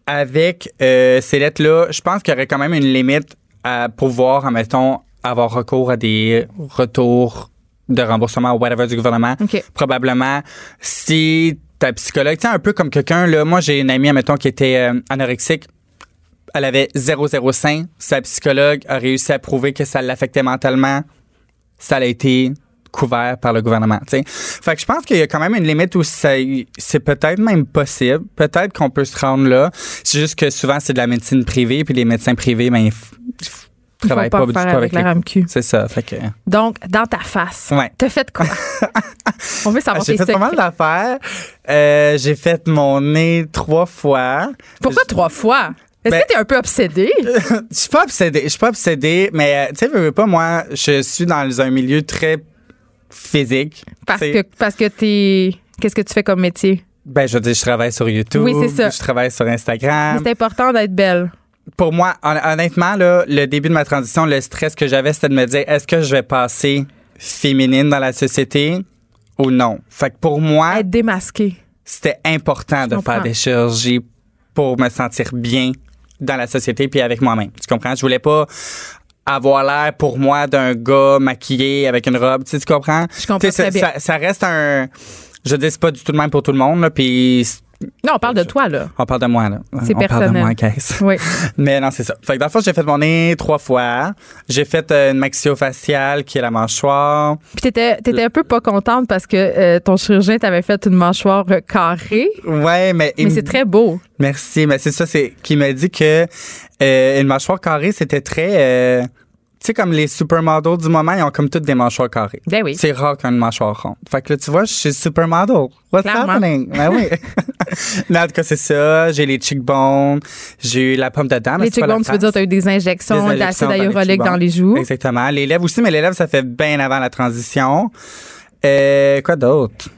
G: avec euh, ces lettres-là, je pense qu'il y aurait quand même une limite à pouvoir, admettons, avoir recours à des retours de remboursement ou whatever du gouvernement.
B: OK.
G: Probablement, si ta psychologue, tu sais, un peu comme quelqu'un, là, moi, j'ai une amie, admettons, qui était euh, anorexique. Elle avait 0,05. Sa psychologue a réussi à prouver que ça l'affectait mentalement ça a été couvert par le gouvernement. tu sais. Fait que je pense qu'il y a quand même une limite où ça- c'est peut-être même possible. Peut-être qu'on peut se rendre là. C'est juste que souvent, c'est de la médecine privée, puis les médecins privés, ben, ils ils travaillent
B: pas
G: pas, du tout
B: avec
G: avec
B: la RAMQ.
G: C'est ça. Fait que,
B: Donc, dans ta face,
G: Ouais.
B: t'as fait quoi? on veut savoir
G: j'ai fait pas mal d'affaires. Euh, j'ai fait mon nez trois fois.
B: Pourquoi trois fois? Est-ce
G: Ben-
B: que t'es un peu obsédé?
G: Je suis pas obsédé. Je suis pas obsédé, mais euh, tu sais, veux, pas, moi, je suis dans un milieu très physique.
B: Parce que, parce que t'es. Qu'est-ce que tu fais comme métier?
G: Ben, je veux dire, je travaille sur YouTube.
B: Oui, c'est ça.
G: Je travaille sur Instagram.
B: C'est important d'être belle.
G: Pour moi, hon- honnêtement, là, le début de ma transition, le stress que j'avais, c'était de me dire, est-ce que je vais passer féminine dans la société ou non? Fait que pour moi,
B: Être démasqué.
G: c'était important de
B: comprends.
G: faire des chirurgies pour me sentir bien dans la société puis avec moi-même. Tu comprends? Je voulais pas avoir l'air pour moi d'un gars maquillé avec une robe. Tu, sais, tu comprends?
B: Je comprends très bien.
G: ça- ça reste un... Je dis, c'est pas du tout le même pour tout le monde, là, puis
B: Non, on parle de toi, là.
G: on parle de moi, là.
B: C'est
G: on parle de
B: personnel.
G: moi, caisse.
B: Oui.
G: Mais non, c'est ça. Fait que dans le fond, j'ai fait mon nez trois fois. J'ai fait euh, une maxillofaciale qui est la mâchoire.
B: Puis t'étais, t'étais un peu pas contente parce que euh, ton chirurgien t'avait fait une mâchoire carrée.
G: Ouais, mais...
B: Mais c'est très beau.
G: Merci, mais c'est ça, c'est qui m'a dit que euh, une mâchoire carrée, c'était très... euh, sais, comme les supermodels du moment, ils ont comme toutes des mâchoires carrées.
B: Ben oui.
G: C'est rare qu'une mâchoire ronde. Fait que là, tu vois, je suis supermodel. What's
B: Clairement.
G: happening? Ben oui. Mais en tout cas, c'est ça. J'ai les cheekbones. J'ai eu la pomme de dame.
B: les cheekbones, tu veux dire, t'as eu des injections d'acide hyaluronique dans les joues.
G: Exactement. Les lèvres aussi, mais les lèvres, ça fait bien avant la transition. Euh, quoi d'autre?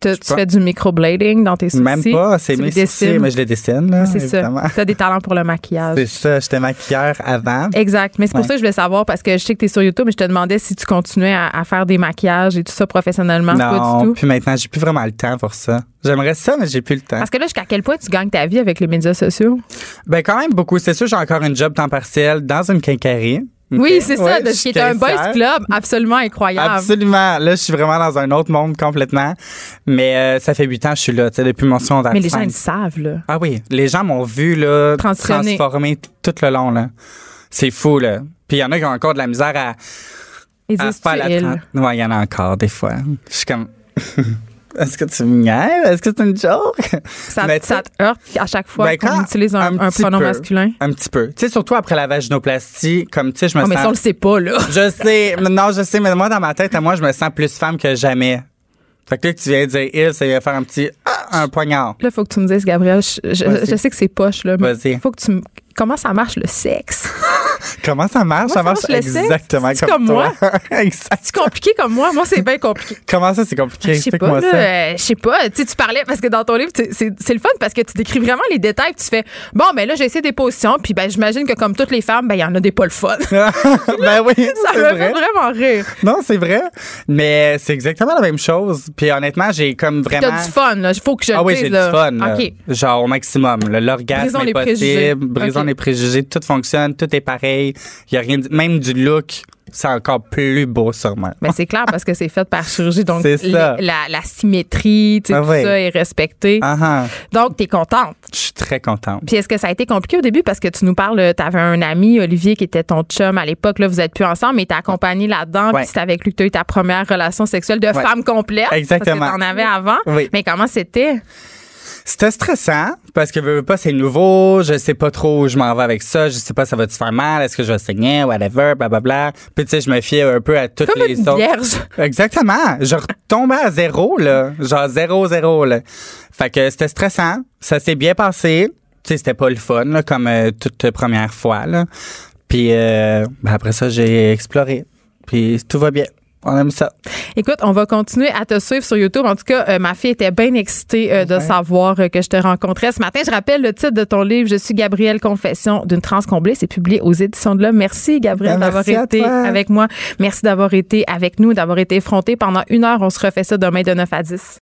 B: Tu, fais du microblading dans tes sourcils.
G: Même pas, c'est mes sourcils, mais je les dessine, là.
B: C'est ça. Tu as des talents pour le maquillage.
G: C'est ça, j'étais maquilleur avant.
B: Exact. Mais c'est pour
G: Ouais.
B: ça que je voulais savoir parce que je sais que tu es sur YouTube, mais je te demandais si tu continuais à, à faire des maquillages et tout ça professionnellement. pas du
G: Non,
B: tout.
G: puis maintenant, j'ai plus vraiment le temps pour ça. J'aimerais ça, mais j'ai plus le temps.
B: Parce que là, jusqu'à quel point tu gagnes ta vie avec les médias sociaux?
G: Ben, quand même beaucoup. C'est sûr, j'ai encore une job temps partiel dans une quincaillerie.
B: Oui, c'est ça.
G: Ouais,
B: qui est un boys club absolument incroyable.
G: Absolument. Là, je suis vraiment dans un autre monde complètement. Mais euh, ça fait huit ans que je suis là, tu sais, depuis mon secondaire.
B: Mais les gens, ils le savent, là.
G: Ah oui, les gens m'ont vu là, transformer tout le long. là. C'est fou, là. Puis il y en a qui ont encore de la misère à,
B: Ils
G: à faire la
B: il.
G: tran- Ouais, il y en a encore des fois. Je suis comme... Est-ce que tu me? Est-ce que c'est une joke?
B: Ça,
G: Mais
B: te heurte à chaque fois
G: Ben,
B: qu'on utilise un,
G: un
B: un
G: petit
B: pronom
G: peu.
B: masculin?
G: Un petit peu. Tu sais, surtout après la vaginoplastie, comme, tu sais, je me
B: Oh, mais
G: sens...
B: ça, on le sait pas, là.
G: Je sais, mais non, je sais, mais moi, dans ma tête, à moi, je me sens plus femme que jamais. Fait que là, que tu viens de dire il, ça vient faire un petit, ah, un poignard.
B: Là, faut que tu me dises, Gabriel, je, je- sais que c'est poche, là, mais
G: Vas-y.
B: faut que tu me. Comment ça marche le sexe?
G: Comment ça marche?
B: Comment
G: ça
B: ça
G: marche exactement comme,
B: comme
G: toi. exact.
B: C'est compliqué comme moi? Moi, c'est bien compliqué.
G: Comment ça, c'est compliqué?
B: Je sais pas, euh, je sais pas. Tu parlais, parce que dans ton livre, c'est- le fun parce que tu décris vraiment les détails. Tu fais, bon, ben là, j'ai essayé des positions, puis ben, j'imagine que comme toutes les femmes, ben, il y en a des pas le fun.
G: ben oui,
B: ça me
G: vrai.
B: fait vraiment rire.
G: Non, c'est vrai. Mais c'est exactement la même chose. Puis honnêtement, j'ai comme vraiment.
B: T'as du fun, là. Il faut que je
G: Ah oui, j'ai du fun. là. Genre au maximum. L'orgasme est
B: les
G: possible. Brisons. Les préjugés. Tout fonctionne. Tout est pareil. Il y a rien. de- Même du look, c'est encore plus beau sûrement.
B: Ben, c'est clair parce que c'est fait par chirurgie. Donc, les- la, la symétrie, tu sais,
G: Ah
B: tout
G: oui.
B: ça est respecté.
G: Ah.
B: Donc, t'es contente.
G: Je suis très contente.
B: Puis est-ce que ça a été compliqué au début? Parce que tu nous parles, tu avais un ami, Olivier, qui était ton chum à l'époque, là, vous êtes plus ensemble, mais t'as accompagné là-dedans,
G: Ouais.
B: puis c'est avec lui que tu as eu ta première relation sexuelle de
G: Ouais.
B: femme complète.
G: Exactement.
B: Parce que t'en avais avant.
G: Oui.
B: Mais comment c'était?
G: C'était stressant parce que veux, veux pas c'est nouveau, je sais pas trop où je m'en vais avec ça, je sais pas ça va te faire mal, est-ce que je vais saigner, whatever, blablabla. Puis tu sais, je me fiais un peu à toutes
B: Comme
G: les
B: une
G: autres.
B: vierge.
G: Exactement. Je retombais à zéro, là. Genre zéro, zéro, là. Fait que c'était stressant. Ça s'est bien passé. Tu sais, c'était pas le fun, là, comme euh, toute première fois, là. Puis euh, ben après ça, j'ai exploré. Puis tout va bien. On aime ça.
B: Écoute, on va continuer à te suivre sur YouTube. En tout cas, euh, ma fille était bien excitée euh, de savoir euh, que je te rencontrais ce matin. Je rappelle le titre de ton livre, Je suis Gabrielle Confession d'une trans comblée. C'est publié aux éditions de l'Homme. Merci, Gabrielle,
G: Ben,
B: d'avoir été avec moi. Merci d'avoir été avec nous, d'avoir été effronté pendant une heure. On se refait ça demain de 9 à 10.